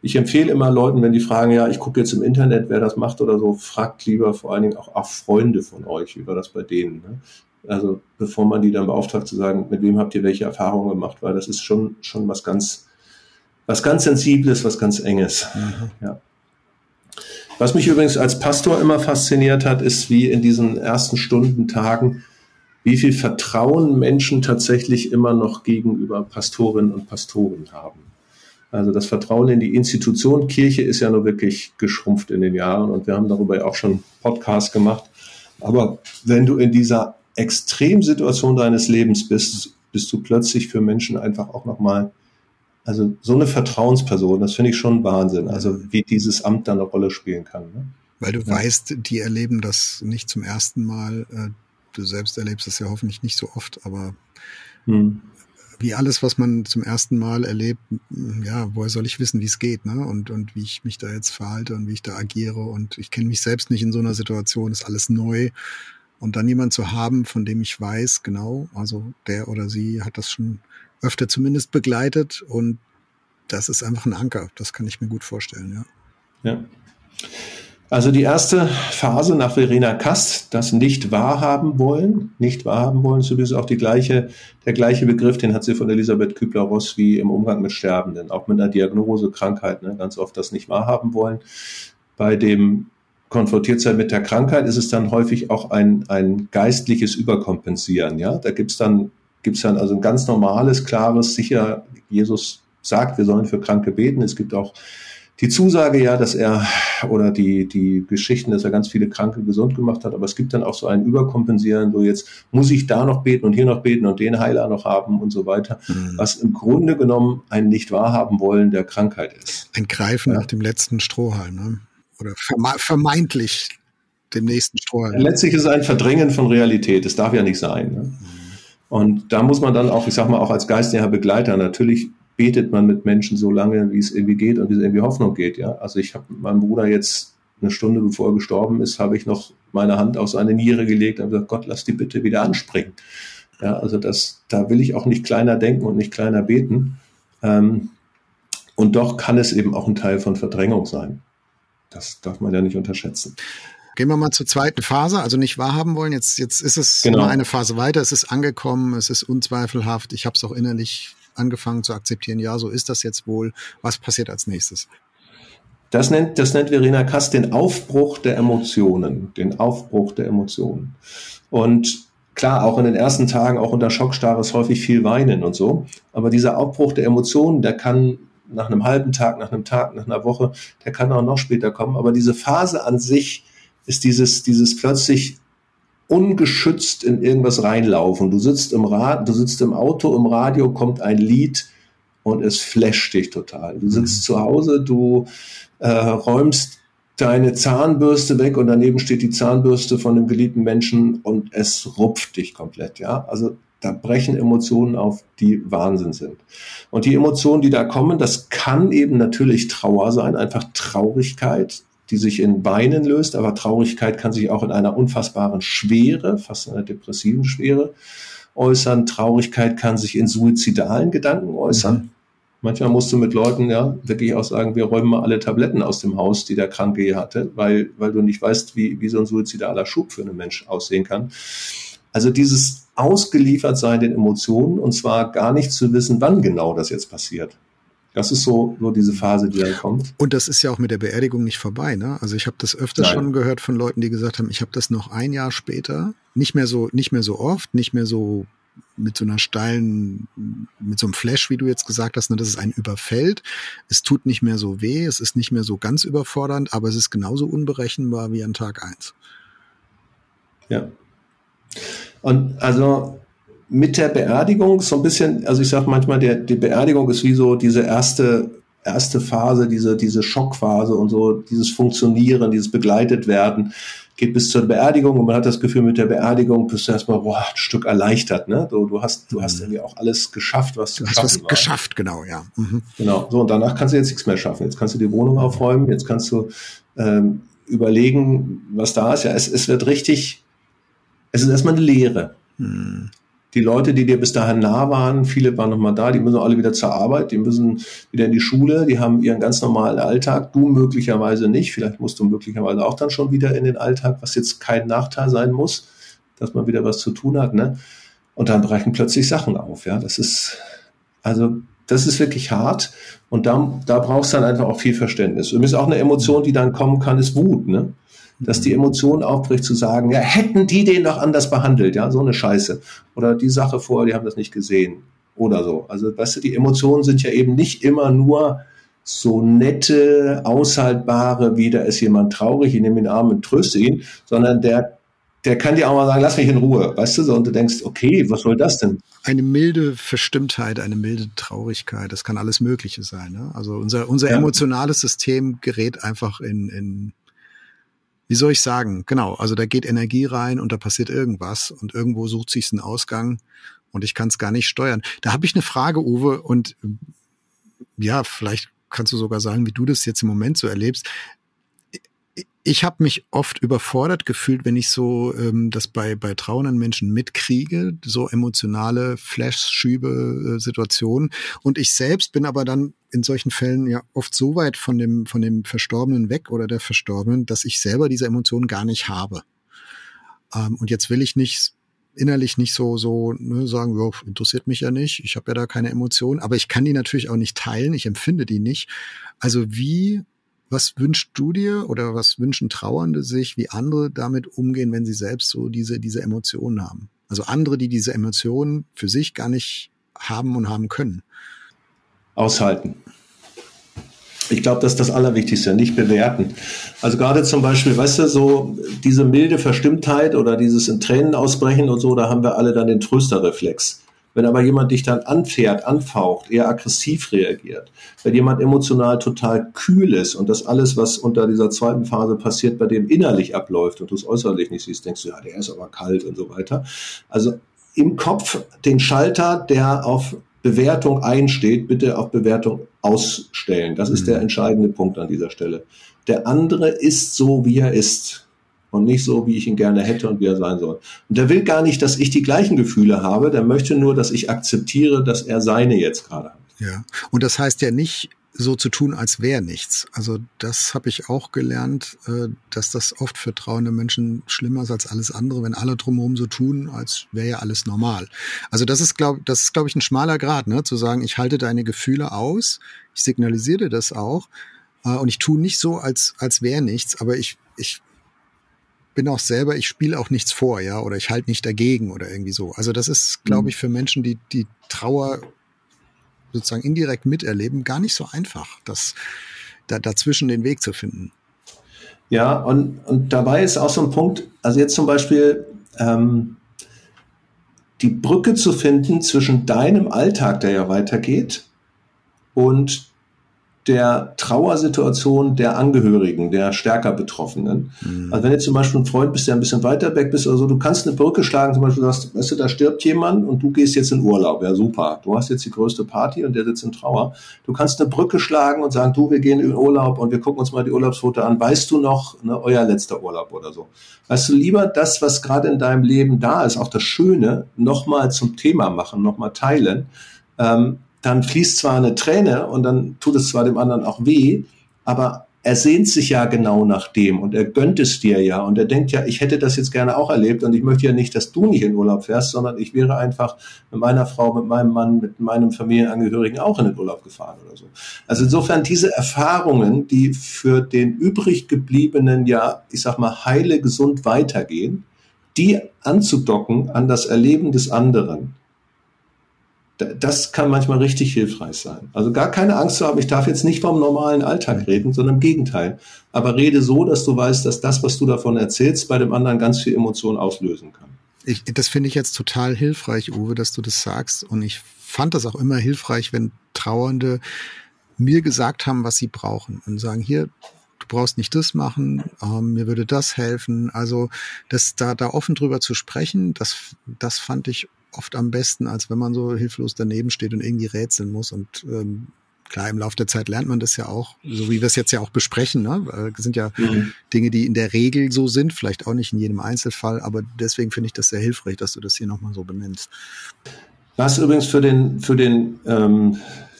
Ich empfehle immer Leuten, wenn die fragen, ja, ich gucke jetzt im Internet, wer das macht oder so, fragt lieber vor allen Dingen auch, auch Freunde von euch, wie war das bei denen. Ne? Also bevor man die dann beauftragt zu sagen, mit wem habt ihr welche Erfahrungen gemacht, weil das ist schon, schon was ganz, was ganz Sensibles, was ganz Enges. Mhm. Ja. Was mich übrigens als Pastor immer fasziniert hat, ist, wie in diesen ersten Stunden, Tagen, wie viel Vertrauen Menschen tatsächlich immer noch gegenüber Pastorinnen und Pastoren haben. Also das Vertrauen in die Institution Kirche ist ja nur wirklich geschrumpft in den Jahren und wir haben darüber ja auch schon Podcasts gemacht. Aber wenn du in dieser Extremsituation deines Lebens bist, bist du plötzlich für Menschen einfach auch nochmal also so eine Vertrauensperson, das finde ich schon Wahnsinn. Also wie dieses Amt da eine Rolle spielen kann. Ne? Weil du ja. weißt, die erleben das nicht zum ersten Mal. Äh, du selbst erlebst das ja hoffentlich nicht so oft, aber hm. wie alles, was man zum ersten Mal erlebt, ja, woher soll ich wissen, wie es geht, ne? Und, und wie ich mich da jetzt verhalte und wie ich da agiere. Und ich kenne mich selbst nicht in so einer Situation, ist alles neu. Und dann jemand zu haben, von dem ich weiß, genau, also der oder sie hat das schon öfter zumindest begleitet und das ist einfach ein Anker. Das kann ich mir gut vorstellen, ja. Ja. Also die erste Phase nach Verena Kast, das nicht wahrhaben wollen, nicht wahrhaben wollen, ist übrigens auch die gleiche, der gleiche Begriff, den hat sie von Elisabeth Kübler-Ross wie im Umgang mit Sterbenden, auch mit einer Diagnose, Krankheit, ne, ganz oft das nicht wahrhaben wollen. Bei dem konfrontiert sein mit der Krankheit ist es dann häufig auch ein, ein geistliches Überkompensieren, ja. Da gibt's dann, gibt's dann also ein ganz normales, klares, sicher, Jesus sagt, wir sollen für Kranke beten. Es gibt auch die Zusage ja, dass er oder die, die Geschichten, dass er ganz viele Kranke gesund gemacht hat, aber es gibt dann auch so ein Überkompensieren, so jetzt muss ich da noch beten und hier noch beten und den Heiler noch haben und so weiter, mhm. was im Grunde genommen ein nicht wahrhaben wollen der Krankheit ist. Ein Greifen ja. nach dem letzten Strohhalm, ne? Oder vermeintlich dem nächsten Strohhalm. Letztlich ist es ein Verdrängen von Realität. Das darf ja nicht sein. Ne? Mhm. Und da muss man dann auch, ich sag mal, auch als geistlicher Begleiter natürlich betet man mit Menschen so lange, wie es irgendwie geht und wie es irgendwie Hoffnung geht. Ja, also ich habe meinem Bruder jetzt eine Stunde bevor er gestorben ist, habe ich noch meine Hand auf seine Niere gelegt und gesagt, Gott, lass die bitte wieder anspringen. Ja, also das, da will ich auch nicht kleiner denken und nicht kleiner beten. Ähm, und doch kann es eben auch ein Teil von Verdrängung sein. Das darf man ja nicht unterschätzen. Gehen wir mal zur zweiten Phase, also nicht wahrhaben wollen. Jetzt, jetzt ist es genau. eine Phase weiter, es ist angekommen, es ist unzweifelhaft. Ich habe es auch innerlich angefangen zu akzeptieren, ja, so ist das jetzt wohl. Was passiert als nächstes? Das nennt, das nennt Verena Kass den Aufbruch der Emotionen, den Aufbruch der Emotionen. Und klar, auch in den ersten Tagen, auch unter Schockstarre ist häufig viel Weinen und so. Aber dieser Aufbruch der Emotionen, der kann nach einem halben Tag, nach einem Tag, nach einer Woche, der kann auch noch später kommen. Aber diese Phase an sich ist dieses, dieses plötzlich ungeschützt in irgendwas reinlaufen. Du sitzt im Rad, du sitzt im Auto, im Radio kommt ein Lied und es flasht dich total. Du sitzt mhm. zu Hause, du äh, räumst deine Zahnbürste weg und daneben steht die Zahnbürste von einem geliebten Menschen und es rupft dich komplett, ja. Also da brechen Emotionen auf, die Wahnsinn sind. Und die Emotionen, die da kommen, das kann eben natürlich Trauer sein, einfach Traurigkeit, die sich in Weinen löst, aber Traurigkeit kann sich auch in einer unfassbaren Schwere, fast einer depressiven Schwere äußern. Traurigkeit kann sich in suizidalen Gedanken äußern. Mhm. Manchmal musst du mit Leuten ja wirklich auch sagen, wir räumen mal alle Tabletten aus dem Haus, die der Kranke hier hatte, weil, weil du nicht weißt, wie, wie so ein suizidaler Schub für einen Mensch aussehen kann. Also dieses Ausgeliefertsein den Emotionen und zwar gar nicht zu wissen, wann genau das jetzt passiert. Das ist so, so diese Phase, die dann kommt. Und das ist ja auch mit der Beerdigung nicht vorbei. Ne? Also ich habe das öfter Nein. schon gehört von Leuten, die gesagt haben, ich habe das noch ein Jahr später, nicht mehr so, nicht mehr so oft, nicht mehr so mit so einer steilen, mit so einem Flash, wie du jetzt gesagt hast, ne, dass es einen überfällt. Es tut nicht mehr so weh, es ist nicht mehr so ganz überfordernd, aber es ist genauso unberechenbar wie an Tag eins. Ja. Und also mit der Beerdigung so ein bisschen, also ich sage manchmal, der, die Beerdigung ist wie so diese erste erste Phase, diese diese Schockphase und so dieses Funktionieren, dieses begleitet werden geht bis zur Beerdigung und man hat das Gefühl, mit der Beerdigung bist du erstmal boah, ein Stück erleichtert. Ne? Du, du hast, du hast mhm. irgendwie auch alles geschafft, was du hast was war. geschafft, genau, ja. Mhm. Genau. So, und danach kannst du jetzt nichts mehr schaffen. Jetzt kannst du die Wohnung aufräumen, jetzt kannst du ähm, überlegen, was da ist. Ja, es, es wird richtig, es ist erstmal eine Lehre. Mhm die Leute, die dir bis dahin nah waren, viele waren nochmal da, die müssen alle wieder zur Arbeit, die müssen wieder in die Schule, die haben ihren ganz normalen Alltag, du möglicherweise nicht, vielleicht musst du möglicherweise auch dann schon wieder in den Alltag, was jetzt kein Nachteil sein muss, dass man wieder was zu tun hat, ne? Und dann brechen plötzlich Sachen auf, ja, das ist, also, das ist wirklich hart und da, da brauchst du dann einfach auch viel Verständnis. Übrigens auch eine Emotion, die dann kommen kann, ist Wut, ne? Dass die Emotion aufbricht zu sagen, ja, hätten die den doch anders behandelt, ja, so eine Scheiße. Oder die Sache vorher, die haben das nicht gesehen. Oder so. Also, weißt du, die Emotionen sind ja eben nicht immer nur so nette, aushaltbare, wie da ist jemand traurig, ich nehme ihn in den Arm und tröste ihn, sondern der, der kann dir auch mal sagen, lass mich in Ruhe, weißt du, so, und du denkst, okay, was soll das denn? Eine milde Verstimmtheit, eine milde Traurigkeit, das kann alles Mögliche sein. Ne? Also unser, unser ja. emotionales System gerät einfach in, in wie soll ich sagen? Genau, also da geht Energie rein und da passiert irgendwas und irgendwo sucht sich einen Ausgang und ich kann es gar nicht steuern. Da habe ich eine Frage, Uwe, und ja, vielleicht kannst du sogar sagen, wie du das jetzt im Moment so erlebst. Ich habe mich oft überfordert gefühlt, wenn ich so ähm, das bei, bei trauenden Menschen mitkriege, so emotionale Flash-Schübe, äh. Und ich selbst bin aber dann in solchen Fällen ja oft so weit von dem, von dem Verstorbenen weg oder der Verstorbenen, dass ich selber diese Emotionen gar nicht habe. Ähm, und jetzt will ich nicht innerlich nicht so so ne, sagen, jo, interessiert mich ja nicht, ich habe ja da keine Emotionen, aber ich kann die natürlich auch nicht teilen, ich empfinde die nicht. Also wie was wünschst du dir oder was wünschen Trauernde sich, wie andere damit umgehen, wenn sie selbst so diese, diese Emotionen haben? Also andere, die diese Emotionen für sich gar nicht haben und haben können. Aushalten. Ich glaube, das ist das Allerwichtigste, nicht bewerten. Also gerade zum Beispiel, weißt du, so diese milde Verstimmtheit oder dieses in Tränen ausbrechen und so, da haben wir alle dann den Trösterreflex. Wenn aber jemand dich dann anfährt, anfaucht, eher aggressiv reagiert, wenn jemand emotional total kühl ist und das alles, was unter dieser zweiten Phase passiert, bei dem innerlich abläuft und du es äußerlich nicht siehst, denkst du, ja, der ist aber kalt und so weiter. Also im Kopf den Schalter, der auf Bewertung einsteht, bitte auf Bewertung ausstellen. Das ist mhm. der entscheidende Punkt an dieser Stelle. Der andere ist so, wie er ist und nicht so, wie ich ihn gerne hätte und wie er sein soll. Und der will gar nicht, dass ich die gleichen Gefühle habe, der möchte nur, dass ich akzeptiere, dass er seine jetzt gerade hat. Ja, und das heißt ja nicht so zu tun, als wäre nichts. Also das habe ich auch gelernt, äh, dass das oft für trauende Menschen schlimmer ist als alles andere, wenn alle drumherum so tun, als wäre ja alles normal. Also das ist, glaube das ist, glaube ich, ein schmaler Grad, ne? zu sagen, ich halte deine Gefühle aus, ich signalisiere das auch äh, und ich tue nicht so, als, als wäre nichts, aber ich, ich bin auch selber, ich spiele auch nichts vor, ja, oder ich halte nicht dagegen oder irgendwie so. Also das ist, glaube mhm. ich, für Menschen, die die Trauer sozusagen indirekt miterleben, gar nicht so einfach, das da, dazwischen den Weg zu finden. Ja, und, und dabei ist auch so ein Punkt, also jetzt zum Beispiel ähm, die Brücke zu finden zwischen deinem Alltag, der ja weitergeht, und der Trauersituation der Angehörigen, der stärker Betroffenen. Mhm. Also wenn du zum Beispiel ein Freund bist, der ein bisschen weiter weg bist oder so, du kannst eine Brücke schlagen, zum Beispiel sagst, weißt du, da stirbt jemand und du gehst jetzt in Urlaub. Ja, super. Du hast jetzt die größte Party und der sitzt in Trauer. Du kannst eine Brücke schlagen und sagen, du, wir gehen in Urlaub und wir gucken uns mal die Urlaubsfoto an. Weißt du noch, ne, euer letzter Urlaub oder so? Weißt du, lieber das, was gerade in deinem Leben da ist, auch das Schöne, nochmal zum Thema machen, nochmal teilen, ähm, dann fließt zwar eine Träne und dann tut es zwar dem anderen auch weh, aber er sehnt sich ja genau nach dem und er gönnt es dir ja und er denkt ja, ich hätte das jetzt gerne auch erlebt und ich möchte ja nicht, dass du nicht in Urlaub fährst, sondern ich wäre einfach mit meiner Frau, mit meinem Mann, mit meinem Familienangehörigen auch in den Urlaub gefahren oder so. Also insofern diese Erfahrungen, die für den übrig gebliebenen ja, ich sag mal, heile gesund weitergehen, die anzudocken an das Erleben des anderen, das kann manchmal richtig hilfreich sein. Also gar keine Angst zu haben, ich darf jetzt nicht vom normalen Alltag reden, sondern im Gegenteil. Aber rede so, dass du weißt, dass das, was du davon erzählst, bei dem anderen ganz viel Emotion auslösen kann. Ich, das finde ich jetzt total hilfreich, Uwe, dass du das sagst. Und ich fand das auch immer hilfreich, wenn Trauernde mir gesagt haben, was sie brauchen und sagen, hier, du brauchst nicht das machen, ähm, mir würde das helfen. Also das da da offen drüber zu sprechen, das das fand ich oft am besten, als wenn man so hilflos daneben steht und irgendwie rätseln muss. Und ähm, klar, im Laufe der Zeit lernt man das ja auch, so wie wir es jetzt ja auch besprechen. Ne? Das sind ja mhm. Dinge, die in der Regel so sind, vielleicht auch nicht in jedem Einzelfall, aber deswegen finde ich das sehr hilfreich, dass du das hier nochmal so benennst. Was übrigens für den, für den ähm,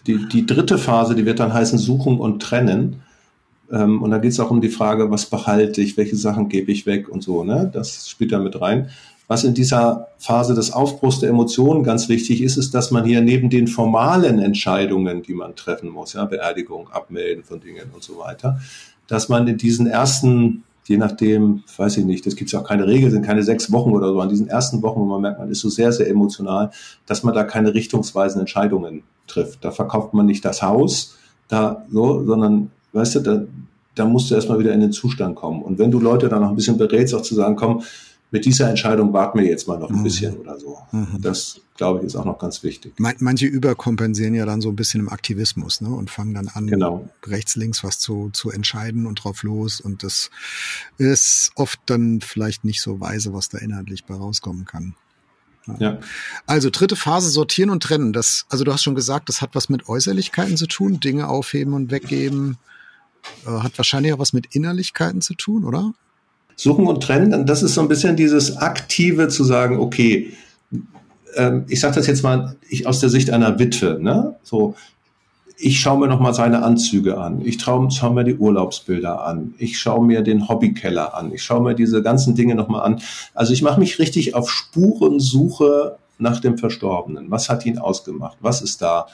die, die dritte Phase, die wird dann heißen Suchen und Trennen. Ähm, und da geht es auch um die Frage, was behalte ich, welche Sachen gebe ich weg und so. Ne? Das spielt da mit rein. Was in dieser Phase des Aufbruchs der Emotionen ganz wichtig ist, ist, dass man hier neben den formalen Entscheidungen, die man treffen muss, ja, Beerdigung, Abmelden von Dingen und so weiter, dass man in diesen ersten, je nachdem, weiß ich nicht, das gibt ja auch keine Regel, sind keine sechs Wochen oder so, an diesen ersten Wochen, wo man merkt, man ist so sehr, sehr emotional, dass man da keine richtungsweisen Entscheidungen trifft. Da verkauft man nicht das Haus, da so, sondern, weißt du, da, da musst du erstmal wieder in den Zustand kommen. Und wenn du Leute dann noch ein bisschen berätst, auch zu sagen, komm, mit dieser Entscheidung warten wir jetzt mal noch ein mhm. bisschen oder so. Mhm. Das, glaube ich, ist auch noch ganz wichtig. Manche überkompensieren ja dann so ein bisschen im Aktivismus ne? und fangen dann an, genau. rechts, links was zu, zu entscheiden und drauf los. Und das ist oft dann vielleicht nicht so weise, was da inhaltlich bei rauskommen kann. Ja. Also dritte Phase, sortieren und trennen. Das, also du hast schon gesagt, das hat was mit Äußerlichkeiten zu tun, Dinge aufheben und weggeben. Äh, hat wahrscheinlich auch was mit Innerlichkeiten zu tun, oder? Suchen und trennen, das ist so ein bisschen dieses aktive zu sagen, okay, ähm, ich sage das jetzt mal ich, aus der Sicht einer Witwe, ne? So, ich schaue mir nochmal seine Anzüge an. Ich schaue schau mir die Urlaubsbilder an. Ich schaue mir den Hobbykeller an. Ich schaue mir diese ganzen Dinge nochmal an. Also ich mache mich richtig auf Spurensuche nach dem Verstorbenen. Was hat ihn ausgemacht? Was ist da?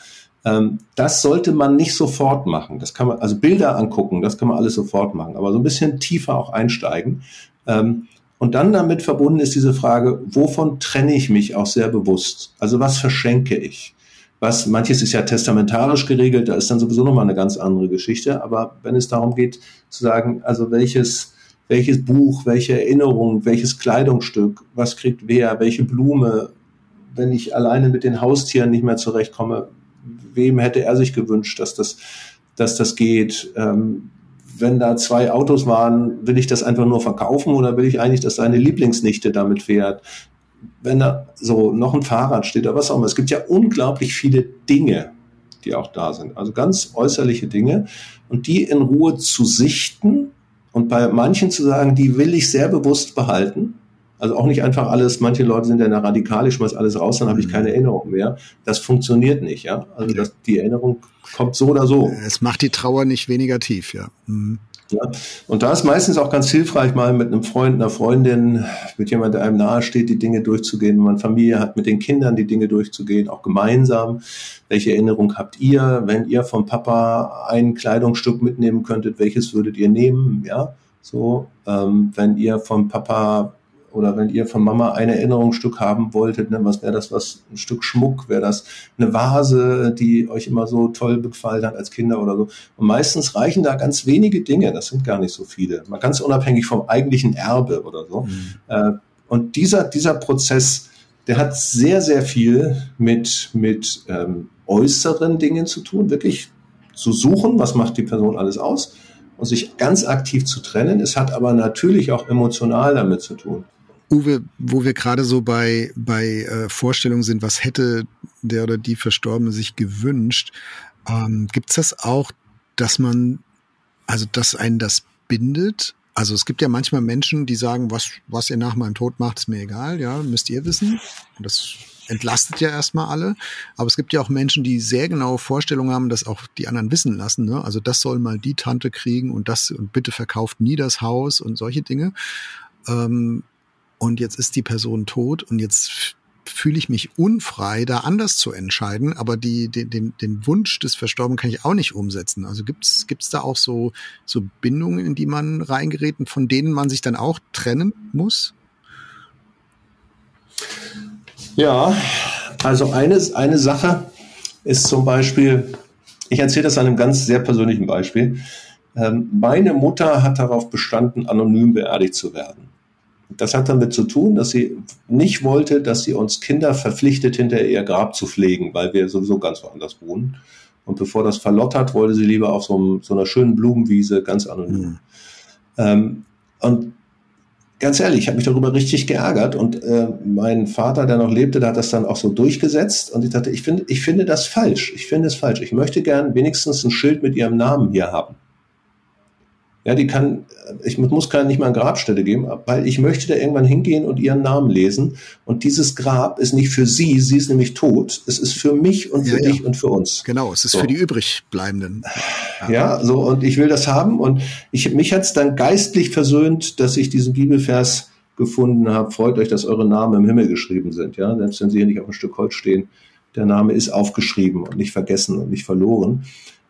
Ähm, das sollte man nicht sofort machen. Das kann man, also Bilder angucken, das kann man alles sofort machen, aber so ein bisschen tiefer auch einsteigen. Ähm, und dann damit verbunden ist diese Frage, wovon trenne ich mich auch sehr bewusst? Also was verschenke ich? Was, manches ist ja testamentarisch geregelt, da ist dann sowieso nochmal eine ganz andere Geschichte. Aber wenn es darum geht, zu sagen, also welches, welches Buch, welche Erinnerung, welches Kleidungsstück, was kriegt wer, welche Blume, wenn ich alleine mit den Haustieren nicht mehr zurechtkomme, wem hätte er sich gewünscht, dass das, dass das geht? Ähm, wenn da zwei Autos waren, will ich das einfach nur verkaufen oder will ich eigentlich, dass seine Lieblingsnichte damit fährt? Wenn da so noch ein Fahrrad steht oder was auch immer. Es gibt ja unglaublich viele Dinge, die auch da sind. Also ganz äußerliche Dinge. Und die in Ruhe zu sichten und bei manchen zu sagen, die will ich sehr bewusst behalten also auch nicht einfach alles, manche Leute sind ja radikal, ich schmeiß alles raus, dann habe ich mhm. keine Erinnerung mehr. Das funktioniert nicht, ja. Also das, die Erinnerung kommt so oder so. Es macht die Trauer nicht weniger tief, ja. Mhm. Ja, und da ist meistens auch ganz hilfreich, mal mit einem Freund, einer Freundin, mit jemand, der einem nahe steht, die Dinge durchzugehen. Wenn man Familie hat, mit den Kindern die Dinge durchzugehen, auch gemeinsam. Welche Erinnerung habt ihr, wenn ihr vom Papa ein Kleidungsstück mitnehmen könntet? Welches würdet ihr nehmen? Ja, so, ähm, wenn ihr vom Papa oder wenn ihr von Mama ein Erinnerungsstück haben wolltet, ne, was wäre das, was ein Stück Schmuck, wäre das eine Vase, die euch immer so toll gefallen hat als Kinder oder so. Und meistens reichen da ganz wenige Dinge, das sind gar nicht so viele, mal ganz unabhängig vom eigentlichen Erbe oder so. Mhm. Äh, und dieser, dieser Prozess, der hat sehr, sehr viel mit, mit ähm, äußeren Dingen zu tun, wirklich zu suchen, was macht die Person alles aus und sich ganz aktiv zu trennen. Es hat aber natürlich auch emotional damit zu tun. Uwe, wo wir gerade so bei, bei äh, Vorstellungen sind, was hätte der oder die Verstorbene sich gewünscht, ähm, gibt es das auch, dass man, also dass einen das bindet? Also es gibt ja manchmal Menschen, die sagen, was, was ihr nach meinem Tod macht, ist mir egal, ja, müsst ihr wissen. Und das entlastet ja erstmal alle. Aber es gibt ja auch Menschen, die sehr genaue Vorstellungen haben, das auch die anderen wissen lassen. Ne? Also das soll mal die Tante kriegen und das und bitte verkauft nie das Haus und solche Dinge. Ähm, und jetzt ist die Person tot und jetzt fühle ich mich unfrei, da anders zu entscheiden, aber die, den, den, den Wunsch des Verstorbenen kann ich auch nicht umsetzen. Also gibt's gibt's da auch so, so Bindungen, in die man reingerät und von denen man sich dann auch trennen muss? Ja, also eine, eine Sache ist zum Beispiel, ich erzähle das an einem ganz sehr persönlichen Beispiel. Ähm, meine Mutter hat darauf bestanden, anonym beerdigt zu werden. Das hat damit zu tun, dass sie nicht wollte, dass sie uns Kinder verpflichtet, hinter ihr Grab zu pflegen, weil wir sowieso ganz woanders wohnen. Und bevor das verlottert, wollte sie lieber auf so, einem, so einer schönen Blumenwiese ganz anonym. Mhm. Ähm, und ganz ehrlich, ich habe mich darüber richtig geärgert. Und äh, mein Vater, der noch lebte, der hat das dann auch so durchgesetzt. Und ich dachte, ich finde, ich finde das falsch. Ich finde es falsch. Ich möchte gern wenigstens ein Schild mit ihrem Namen hier haben. Ja, die kann, ich muss keine nicht mal eine Grabstelle geben, weil ich möchte da irgendwann hingehen und ihren Namen lesen. Und dieses Grab ist nicht für sie, sie ist nämlich tot. Es ist für mich und für ja, dich ja. und für uns. Genau, es ist so. für die übrigbleibenden. Ja. ja, so, und ich will das haben. Und ich, mich hat es dann geistlich versöhnt, dass ich diesen Bibelvers gefunden habe. Freut euch, dass eure Namen im Himmel geschrieben sind. Ja, selbst wenn sie hier nicht auf einem Stück Holz stehen. Der Name ist aufgeschrieben und nicht vergessen und nicht verloren.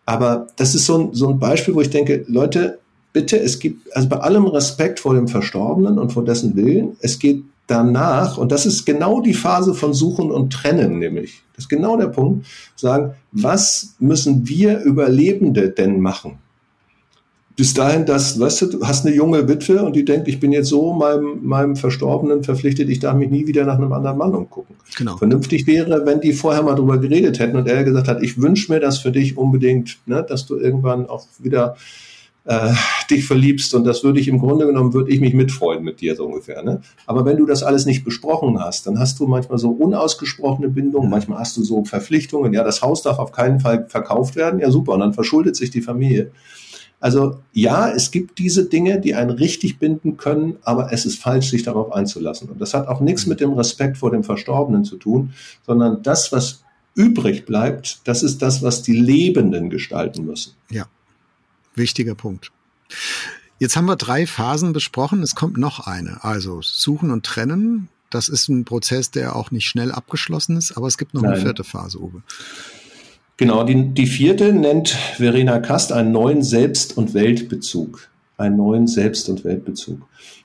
Aber das ist so ein, so ein Beispiel, wo ich denke, Leute, bitte, es gibt, also bei allem Respekt vor dem Verstorbenen und vor dessen Willen, es geht danach, und das ist genau die Phase von Suchen und Trennen, nämlich, das ist genau der Punkt, sagen, was müssen wir Überlebende denn machen? Bis dahin, dass, weißt du, du hast eine junge Witwe und die denkt, ich bin jetzt so meinem, meinem Verstorbenen verpflichtet, ich darf mich nie wieder nach einem anderen Mann umgucken. Genau. Vernünftig wäre, wenn die vorher mal drüber geredet hätten und er gesagt hat, ich wünsche mir das für dich unbedingt, ne, dass du irgendwann auch wieder äh, dich verliebst und das würde ich im Grunde genommen, würde ich mich mitfreuen mit dir so ungefähr. Ne? Aber wenn du das alles nicht besprochen hast, dann hast du manchmal so unausgesprochene Bindungen, manchmal hast du so Verpflichtungen, ja, das Haus darf auf keinen Fall verkauft werden, ja super, und dann verschuldet sich die Familie. Also ja, es gibt diese Dinge, die einen richtig binden können, aber es ist falsch, sich darauf einzulassen. Und das hat auch nichts mit dem Respekt vor dem Verstorbenen zu tun, sondern das, was übrig bleibt, das ist das, was die Lebenden gestalten müssen. Ja, wichtiger Punkt. Jetzt haben wir drei Phasen besprochen. Es kommt noch eine. Also Suchen und Trennen. Das ist ein Prozess, der auch nicht schnell abgeschlossen ist, aber es gibt noch Nein. eine vierte Phase, Uwe. Genau, die, die vierte nennt Verena Kast einen neuen Selbst- und Weltbezug. Einen neuen Selbst- und Weltbezug.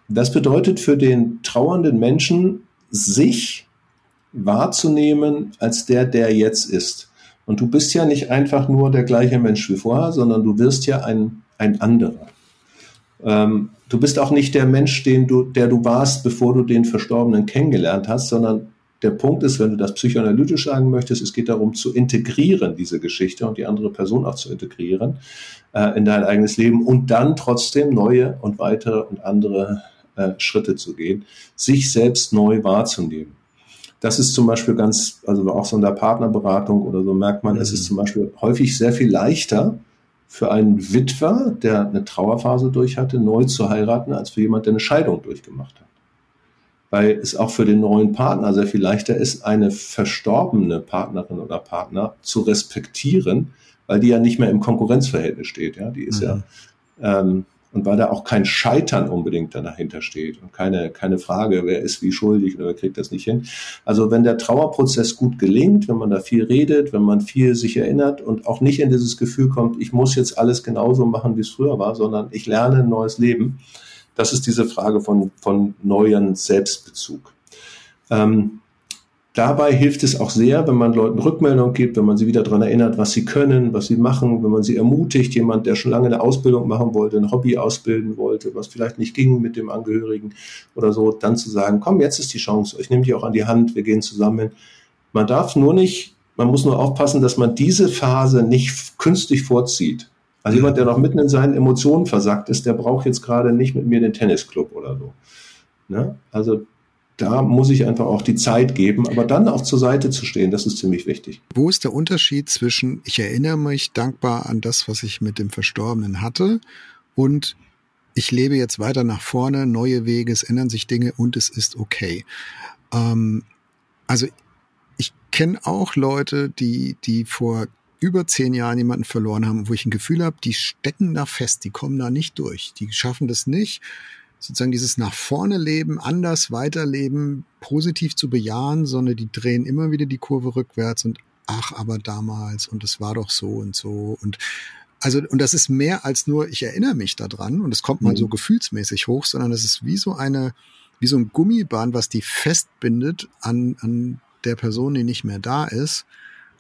Das bedeutet für den trauernden Menschen, sich wahrzunehmen als der, der jetzt ist. Und du bist ja nicht einfach nur der gleiche Mensch wie vorher, sondern du wirst ja ein, ein anderer. Ähm, du bist auch nicht der Mensch, den du, der du warst, bevor du den Verstorbenen kennengelernt hast, sondern der Punkt ist, wenn du das psychoanalytisch sagen möchtest, es geht darum zu integrieren, diese Geschichte und die andere Person auch zu integrieren äh, in dein eigenes Leben und dann trotzdem neue und weitere und andere äh, Schritte zu gehen, sich selbst neu wahrzunehmen. Das ist zum Beispiel ganz, also auch so in der Partnerberatung oder so merkt man, mhm. es ist zum Beispiel häufig sehr viel leichter, für einen Witwer, der eine Trauerphase durch hatte, neu zu heiraten, als für jemand, der eine Scheidung durchgemacht hat. Weil es auch für den neuen Partner sehr viel leichter ist, eine verstorbene Partnerin oder Partner zu respektieren, weil die ja nicht mehr im Konkurrenzverhältnis steht. Ja, die ist mhm. ja ähm, und weil da auch kein Scheitern unbedingt dahinter steht und keine, keine Frage, wer ist wie schuldig oder wer kriegt das nicht hin. Also wenn der Trauerprozess gut gelingt, wenn man da viel redet, wenn man viel sich erinnert und auch nicht in dieses Gefühl kommt, ich muss jetzt alles genauso machen, wie es früher war, sondern ich lerne ein neues Leben, das ist diese Frage von, von neuen Selbstbezug. Ähm, Dabei hilft es auch sehr, wenn man Leuten Rückmeldung gibt, wenn man sie wieder daran erinnert, was sie können, was sie machen, wenn man sie ermutigt, jemand, der schon lange eine Ausbildung machen wollte, ein Hobby ausbilden wollte, was vielleicht nicht ging mit dem Angehörigen oder so, dann zu sagen, komm, jetzt ist die Chance, ich nehme dich auch an die Hand, wir gehen zusammen. Man darf nur nicht, man muss nur aufpassen, dass man diese Phase nicht künstlich vorzieht. Also jemand, der noch mitten in seinen Emotionen versackt ist, der braucht jetzt gerade nicht mit mir den Tennisclub oder so. Ne? Also da muss ich einfach auch die Zeit geben, aber dann auch zur Seite zu stehen, das ist ziemlich wichtig. Wo ist der Unterschied zwischen, ich erinnere mich dankbar an das, was ich mit dem Verstorbenen hatte und ich lebe jetzt weiter nach vorne, neue Wege, es ändern sich Dinge und es ist okay. Ähm, also ich kenne auch Leute, die, die vor über zehn Jahren jemanden verloren haben, wo ich ein Gefühl habe, die stecken da fest, die kommen da nicht durch, die schaffen das nicht sozusagen dieses nach vorne leben, anders weiterleben, positiv zu bejahen, sondern die drehen immer wieder die Kurve rückwärts und ach, aber damals und es war doch so und so und also, und das ist mehr als nur, ich erinnere mich daran und es kommt mal mhm. so gefühlsmäßig hoch, sondern es ist wie so eine, wie so ein Gummiband, was die festbindet an, an der Person, die nicht mehr da ist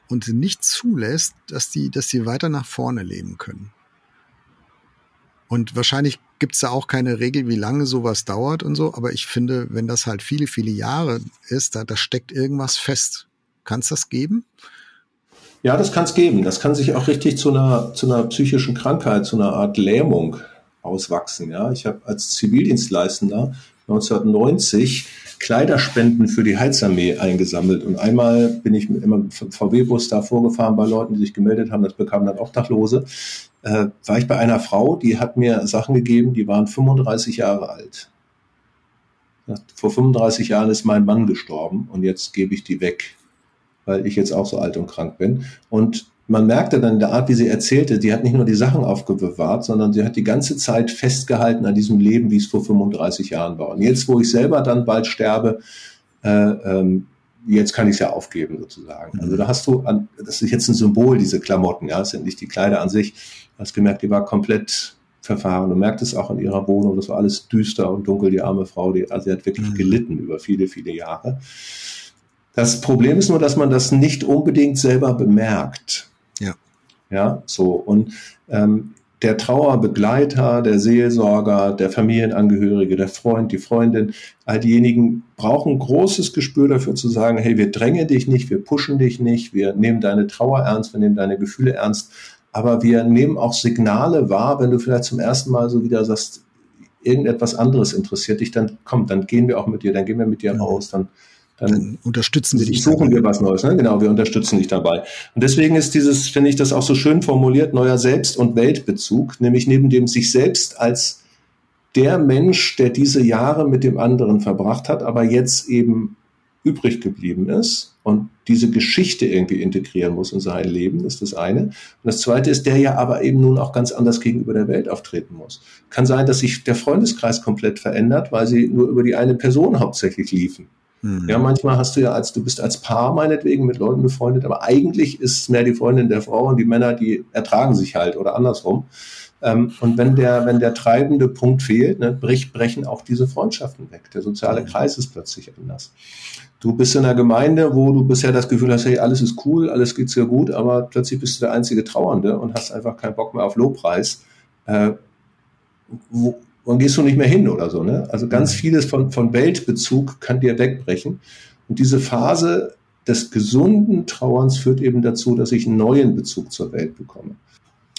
und nicht zulässt, dass die, dass die weiter nach vorne leben können. Und wahrscheinlich gibt es da auch keine Regel, wie lange sowas dauert und so. Aber ich finde, wenn das halt viele, viele Jahre ist, da, da steckt irgendwas fest. Kann es das geben? Ja, das kann es geben. Das kann sich auch richtig zu einer, zu einer psychischen Krankheit, zu einer Art Lähmung auswachsen. Ja, ich habe als Zivildienstleistender 1990 Kleiderspenden für die Heizarmee eingesammelt. Und einmal bin ich mit einem VW-Bus da vorgefahren bei Leuten, die sich gemeldet haben. Das bekamen dann Obdachlose äh, war ich bei einer Frau, die hat mir Sachen gegeben, die waren 35 Jahre alt. Vor 35 Jahren ist mein Mann gestorben und jetzt gebe ich die weg, weil ich jetzt auch so alt und krank bin. Und man merkte dann in der Art, wie sie erzählte, die hat nicht nur die Sachen aufbewahrt, sondern sie hat die ganze Zeit festgehalten an diesem Leben, wie es vor 35 Jahren war. Und jetzt, wo ich selber dann bald sterbe, äh, ähm, jetzt kann ich es ja aufgeben sozusagen. Also da hast du, an, das ist jetzt ein Symbol, diese Klamotten, ja, das sind nicht die Kleider an sich. Hast gemerkt, die war komplett verfahren. Du merkst es auch in ihrer Wohnung, das war alles düster und dunkel, die arme Frau, die, also sie hat wirklich mhm. gelitten über viele, viele Jahre. Das Problem ist nur, dass man das nicht unbedingt selber bemerkt. Ja. Ja, so. Und ähm, der Trauerbegleiter, der Seelsorger, der Familienangehörige, der Freund, die Freundin, all diejenigen brauchen großes Gespür dafür zu sagen, hey, wir drängen dich nicht, wir pushen dich nicht, wir nehmen deine Trauer ernst, wir nehmen deine Gefühle ernst, aber wir nehmen auch Signale wahr, wenn du vielleicht zum ersten Mal so wieder sagst, irgendetwas anderes interessiert dich, dann komm, dann gehen wir auch mit dir, dann gehen wir mit dir raus, dann dann, dann unterstützen wir dich. Suchen dabei. wir was Neues, ne? genau, wir unterstützen dich dabei. Und deswegen ist dieses, finde ich das auch so schön formuliert, neuer Selbst- und Weltbezug, nämlich neben dem sich selbst als der Mensch, der diese Jahre mit dem anderen verbracht hat, aber jetzt eben übrig geblieben ist und diese Geschichte irgendwie integrieren muss in sein Leben, ist das eine. Und das zweite ist, der ja aber eben nun auch ganz anders gegenüber der Welt auftreten muss. Kann sein, dass sich der Freundeskreis komplett verändert, weil sie nur über die eine Person hauptsächlich liefen. Mhm. Ja, manchmal hast du ja als, du bist als Paar meinetwegen mit Leuten befreundet, aber eigentlich ist es mehr die Freundin der Frau und die Männer, die ertragen sich halt oder andersrum. Ähm, und wenn der, wenn der treibende Punkt fehlt, ne, brich, brechen auch diese Freundschaften weg. Der soziale Kreis ist plötzlich anders. Du bist in einer Gemeinde, wo du bisher das Gefühl hast, hey, alles ist cool, alles geht sehr gut, aber plötzlich bist du der einzige Trauernde und hast einfach keinen Bock mehr auf Lobpreis. Äh, wo, wann gehst du nicht mehr hin oder so, ne? Also ganz vieles von, von Weltbezug kann dir wegbrechen. Und diese Phase des gesunden Trauerns führt eben dazu, dass ich einen neuen Bezug zur Welt bekomme.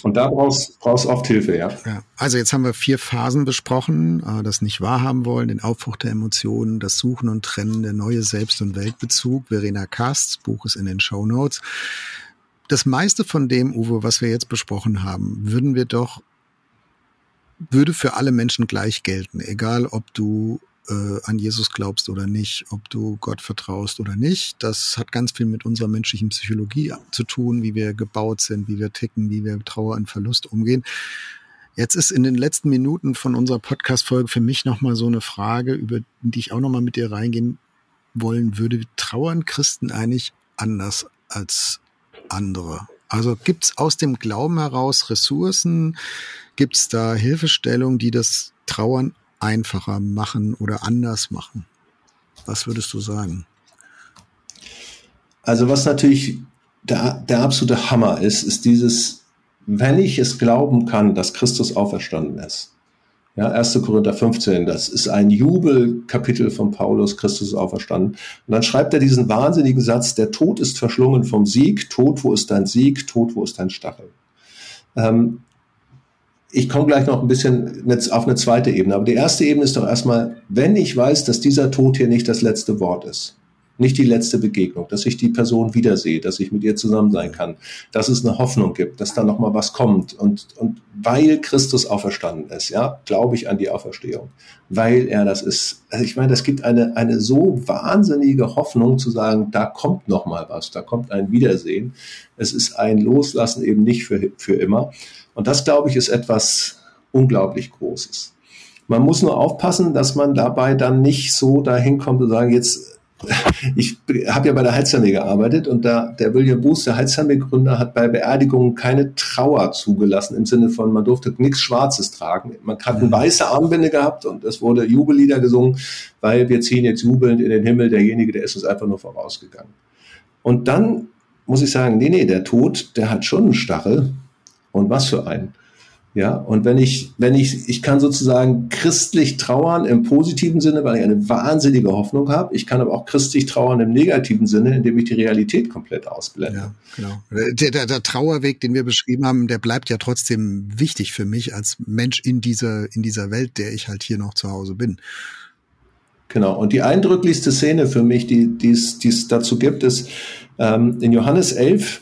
Und da brauchst brauchst oft Hilfe, ja. ja. Also jetzt haben wir vier Phasen besprochen: äh, das nicht wahrhaben wollen, den Aufbruch der Emotionen, das Suchen und Trennen, der neue Selbst- und Weltbezug. Verena Kasts Buch ist in den Show Notes. Das meiste von dem, Uwe, was wir jetzt besprochen haben, würden wir doch würde für alle Menschen gleich gelten, egal ob du äh, an Jesus glaubst oder nicht, ob du Gott vertraust oder nicht. Das hat ganz viel mit unserer menschlichen Psychologie zu tun, wie wir gebaut sind, wie wir ticken, wie wir mit Trauer und Verlust umgehen. Jetzt ist in den letzten Minuten von unserer Podcast-Folge für mich nochmal so eine Frage, über die ich auch nochmal mit dir reingehen wollen würde. Trauern Christen eigentlich anders als andere? Also gibt's aus dem Glauben heraus Ressourcen? Gibt's da Hilfestellungen, die das Trauern einfacher machen oder anders machen? Was würdest du sagen? Also was natürlich der, der absolute Hammer ist, ist dieses, wenn ich es glauben kann, dass Christus auferstanden ist. Ja, 1. Korinther 15, das ist ein Jubelkapitel von Paulus, Christus auferstanden. Und dann schreibt er diesen wahnsinnigen Satz, der Tod ist verschlungen vom Sieg, Tod, wo ist dein Sieg, Tod, wo ist dein Stachel? Ähm, ich komme gleich noch ein bisschen auf eine zweite Ebene. Aber die erste Ebene ist doch erstmal, wenn ich weiß, dass dieser Tod hier nicht das letzte Wort ist, nicht die letzte Begegnung, dass ich die Person wiedersehe, dass ich mit ihr zusammen sein kann, dass es eine Hoffnung gibt, dass da noch mal was kommt und und weil Christus auferstanden ist, ja, glaube ich an die Auferstehung, weil er das ist. Also ich meine, das gibt eine eine so wahnsinnige Hoffnung zu sagen, da kommt noch mal was, da kommt ein Wiedersehen. Es ist ein Loslassen eben nicht für für immer. Und das, glaube ich, ist etwas unglaublich Großes. Man muss nur aufpassen, dass man dabei dann nicht so dahin kommt und sagen, jetzt, ich habe ja bei der Heizarmee gearbeitet und da der William Booth, der Heizarmee-Gründer, hat bei Beerdigungen keine Trauer zugelassen im Sinne von, man durfte nichts Schwarzes tragen. Man hat eine mhm. weiße Armbinde gehabt und es wurde Jubellieder gesungen, weil wir ziehen jetzt jubelnd in den Himmel, derjenige, der ist uns einfach nur vorausgegangen. Und dann muss ich sagen, nee, nee, der Tod, der hat schon einen Stachel und was für einen. Ja, und wenn ich, wenn ich, ich kann sozusagen christlich trauern im positiven Sinne, weil ich eine wahnsinnige Hoffnung habe. Ich kann aber auch christlich trauern im negativen Sinne, indem ich die Realität komplett ausblende. Ja, genau. Der, der, der Trauerweg, den wir beschrieben haben, der bleibt ja trotzdem wichtig für mich als Mensch in dieser, in dieser Welt, der ich halt hier noch zu Hause bin. Genau. Und die eindrücklichste Szene für mich, die, die es dazu gibt, ist ähm, in Johannes 11,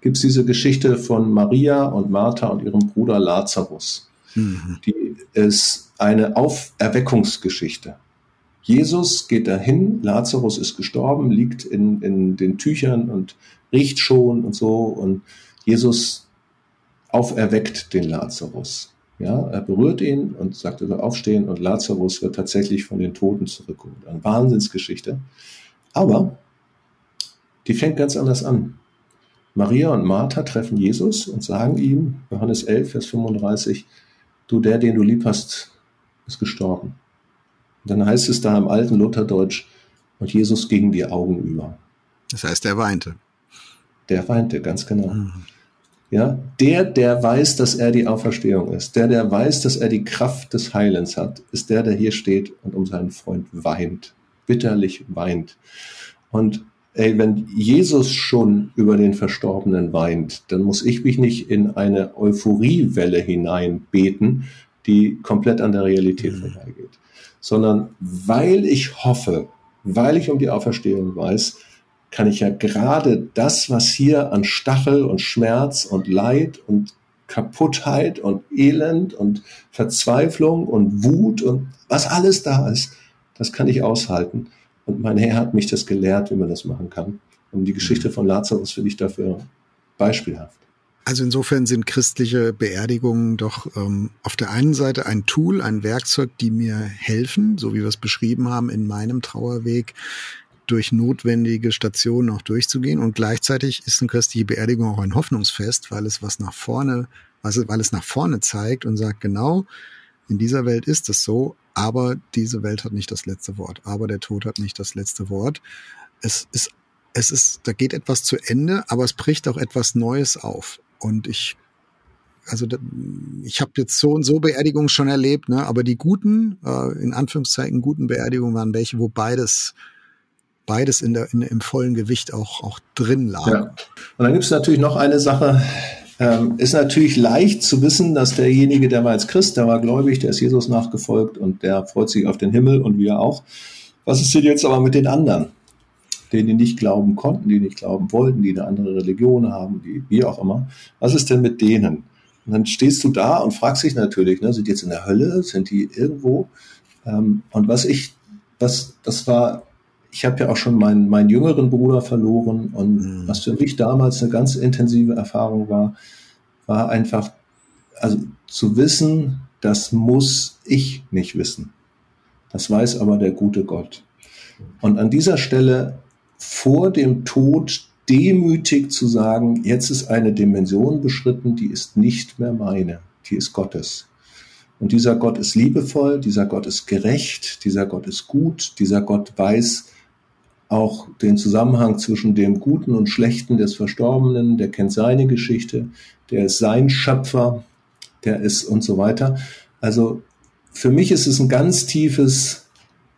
gibt es diese Geschichte von Maria und Martha und ihrem Bruder Lazarus. Mhm. Die ist eine Auferweckungsgeschichte. Jesus geht dahin, Lazarus ist gestorben, liegt in, in den Tüchern und riecht schon und so und Jesus auferweckt den Lazarus. Ja, er berührt ihn und sagt, er soll aufstehen und Lazarus wird tatsächlich von den Toten zurückgeholt. Eine Wahnsinnsgeschichte. Aber die fängt ganz anders an. Maria und Martha treffen Jesus und sagen ihm, Johannes 11, Vers 35, du, der, den du lieb hast, ist gestorben. Und dann heißt es da im alten Lutherdeutsch, und Jesus ging die Augen über. Das heißt, er weinte. Der weinte, ganz genau. Mhm. Ja, der, der weiß, dass er die Auferstehung ist, der, der weiß, dass er die Kraft des Heilens hat, ist der, der hier steht und um seinen Freund weint, bitterlich weint. Und ey, wenn Jesus schon über den Verstorbenen weint, dann muss ich mich nicht in eine Euphoriewelle hineinbeten, die komplett an der Realität mhm. vorbeigeht, sondern weil ich hoffe, weil ich um die Auferstehung weiß, kann ich ja gerade das, was hier an Stachel und Schmerz und Leid und Kaputtheit und Elend und Verzweiflung und Wut und was alles da ist, das kann ich aushalten. Und mein Herr hat mich das gelehrt, wie man das machen kann. Und die Geschichte von Lazarus finde ich dafür beispielhaft. Also insofern sind christliche Beerdigungen doch ähm, auf der einen Seite ein Tool, ein Werkzeug, die mir helfen, so wie wir es beschrieben haben, in meinem Trauerweg durch notwendige Stationen auch durchzugehen. Und gleichzeitig ist eine christliche Beerdigung auch ein Hoffnungsfest, weil es was nach vorne, also weil es nach vorne zeigt und sagt, genau, in dieser Welt ist es so, aber diese Welt hat nicht das letzte Wort, aber der Tod hat nicht das letzte Wort. Es ist, es ist, da geht etwas zu Ende, aber es bricht auch etwas Neues auf. Und ich, also ich habe jetzt so und so Beerdigungen schon erlebt, ne? aber die guten, äh, in Anführungszeichen guten Beerdigungen waren welche, wo beides beides in der, in, im vollen Gewicht auch, auch drin lag. Ja. Und dann gibt es natürlich noch eine Sache, ähm, ist natürlich leicht zu wissen, dass derjenige, der war jetzt Christ, der war gläubig, der ist Jesus nachgefolgt und der freut sich auf den Himmel und wir auch. Was ist denn jetzt aber mit den anderen, denen die nicht glauben konnten, die nicht glauben wollten, die eine andere Religion haben, die wie auch immer? Was ist denn mit denen? Und dann stehst du da und fragst dich natürlich, ne, sind die jetzt in der Hölle, sind die irgendwo? Ähm, und was ich, was, das war ich habe ja auch schon meinen, meinen jüngeren Bruder verloren und mhm. was für mich damals eine ganz intensive Erfahrung war, war einfach, also zu wissen, das muss ich nicht wissen. Das weiß aber der gute Gott. Und an dieser Stelle vor dem Tod demütig zu sagen, jetzt ist eine Dimension beschritten, die ist nicht mehr meine, die ist Gottes. Und dieser Gott ist liebevoll, dieser Gott ist gerecht, dieser Gott ist gut, dieser Gott weiß, auch den Zusammenhang zwischen dem Guten und Schlechten des Verstorbenen, der kennt seine Geschichte, der ist sein Schöpfer, der ist und so weiter. Also für mich ist es ein ganz tiefes,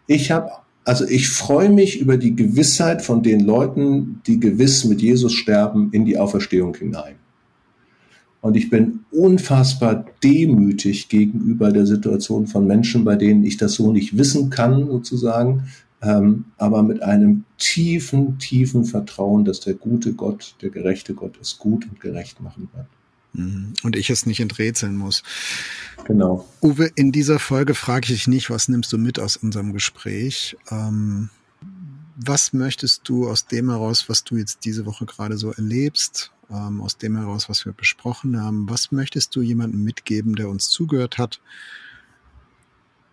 ich habe, also ich freue mich über die Gewissheit von den Leuten, die gewiss mit Jesus sterben, in die Auferstehung hinein. Und ich bin unfassbar demütig gegenüber der Situation von Menschen, bei denen ich das so nicht wissen kann, sozusagen, ähm, aber mit einem tiefen, tiefen Vertrauen, dass der gute Gott, der gerechte Gott es gut und gerecht machen wird. Mhm. Und ich es nicht enträtseln muss. Genau. Uwe, in dieser Folge frage ich dich nicht, was nimmst du mit aus unserem Gespräch? Ähm, was möchtest du aus dem heraus, was du jetzt diese Woche gerade so erlebst, ähm, aus dem heraus, was wir besprochen haben, was möchtest du jemandem mitgeben, der uns zugehört hat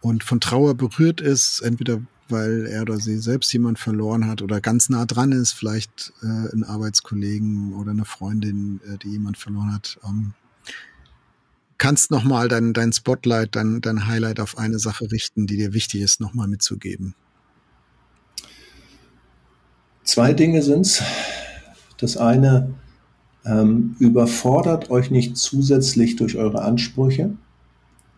und von Trauer berührt ist, entweder weil er oder sie selbst jemand verloren hat oder ganz nah dran ist, vielleicht äh, ein Arbeitskollegen oder eine Freundin, äh, die jemand verloren hat. Ähm, kannst nochmal dein, dein Spotlight, dein, dein Highlight auf eine Sache richten, die dir wichtig ist, nochmal mitzugeben? Zwei Dinge sind's. Das eine, ähm, überfordert euch nicht zusätzlich durch eure Ansprüche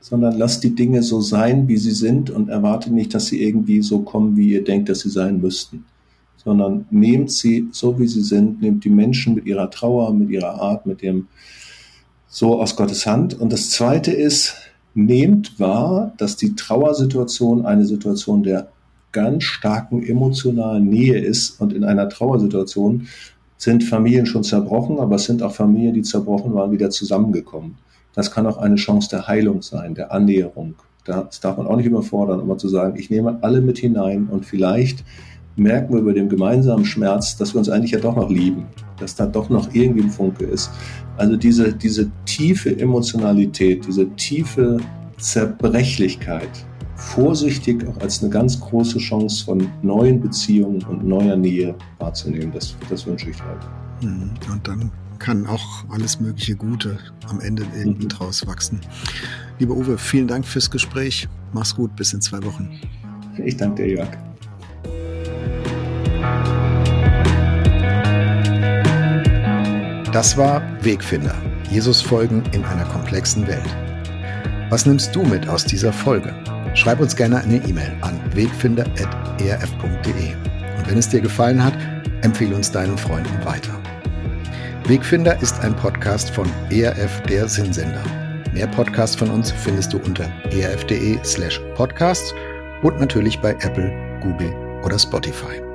sondern lasst die Dinge so sein, wie sie sind und erwartet nicht, dass sie irgendwie so kommen, wie ihr denkt, dass sie sein müssten, sondern nehmt sie so, wie sie sind, nehmt die Menschen mit ihrer Trauer, mit ihrer Art, mit dem so aus Gottes Hand. Und das Zweite ist, nehmt wahr, dass die Trauersituation eine Situation der ganz starken emotionalen Nähe ist und in einer Trauersituation sind Familien schon zerbrochen, aber es sind auch Familien, die zerbrochen waren, wieder zusammengekommen. Das kann auch eine Chance der Heilung sein, der Annäherung. Das darf man auch nicht überfordern, immer zu sagen, ich nehme alle mit hinein und vielleicht merken wir über dem gemeinsamen Schmerz, dass wir uns eigentlich ja doch noch lieben, dass da doch noch irgendwie ein Funke ist. Also diese, diese tiefe Emotionalität, diese tiefe Zerbrechlichkeit, vorsichtig auch als eine ganz große Chance von neuen Beziehungen und neuer Nähe wahrzunehmen, das, das wünsche ich halt. Mhm. Und dann kann auch alles mögliche Gute am Ende irgendwie mhm. draus wachsen. Lieber Uwe, vielen Dank fürs Gespräch. Mach's gut, bis in zwei Wochen. Ich danke dir, Jörg. Das war Wegfinder. Jesus folgen in einer komplexen Welt. Was nimmst du mit aus dieser Folge? Schreib uns gerne eine E-Mail an wegfinder.erf.de. Und wenn es dir gefallen hat, empfehle uns deinen Freunden weiter. Wegfinder ist ein Podcast von ERF der Sinnsender. Mehr Podcasts von uns findest du unter erf.de slash podcasts und natürlich bei Apple, Google oder Spotify.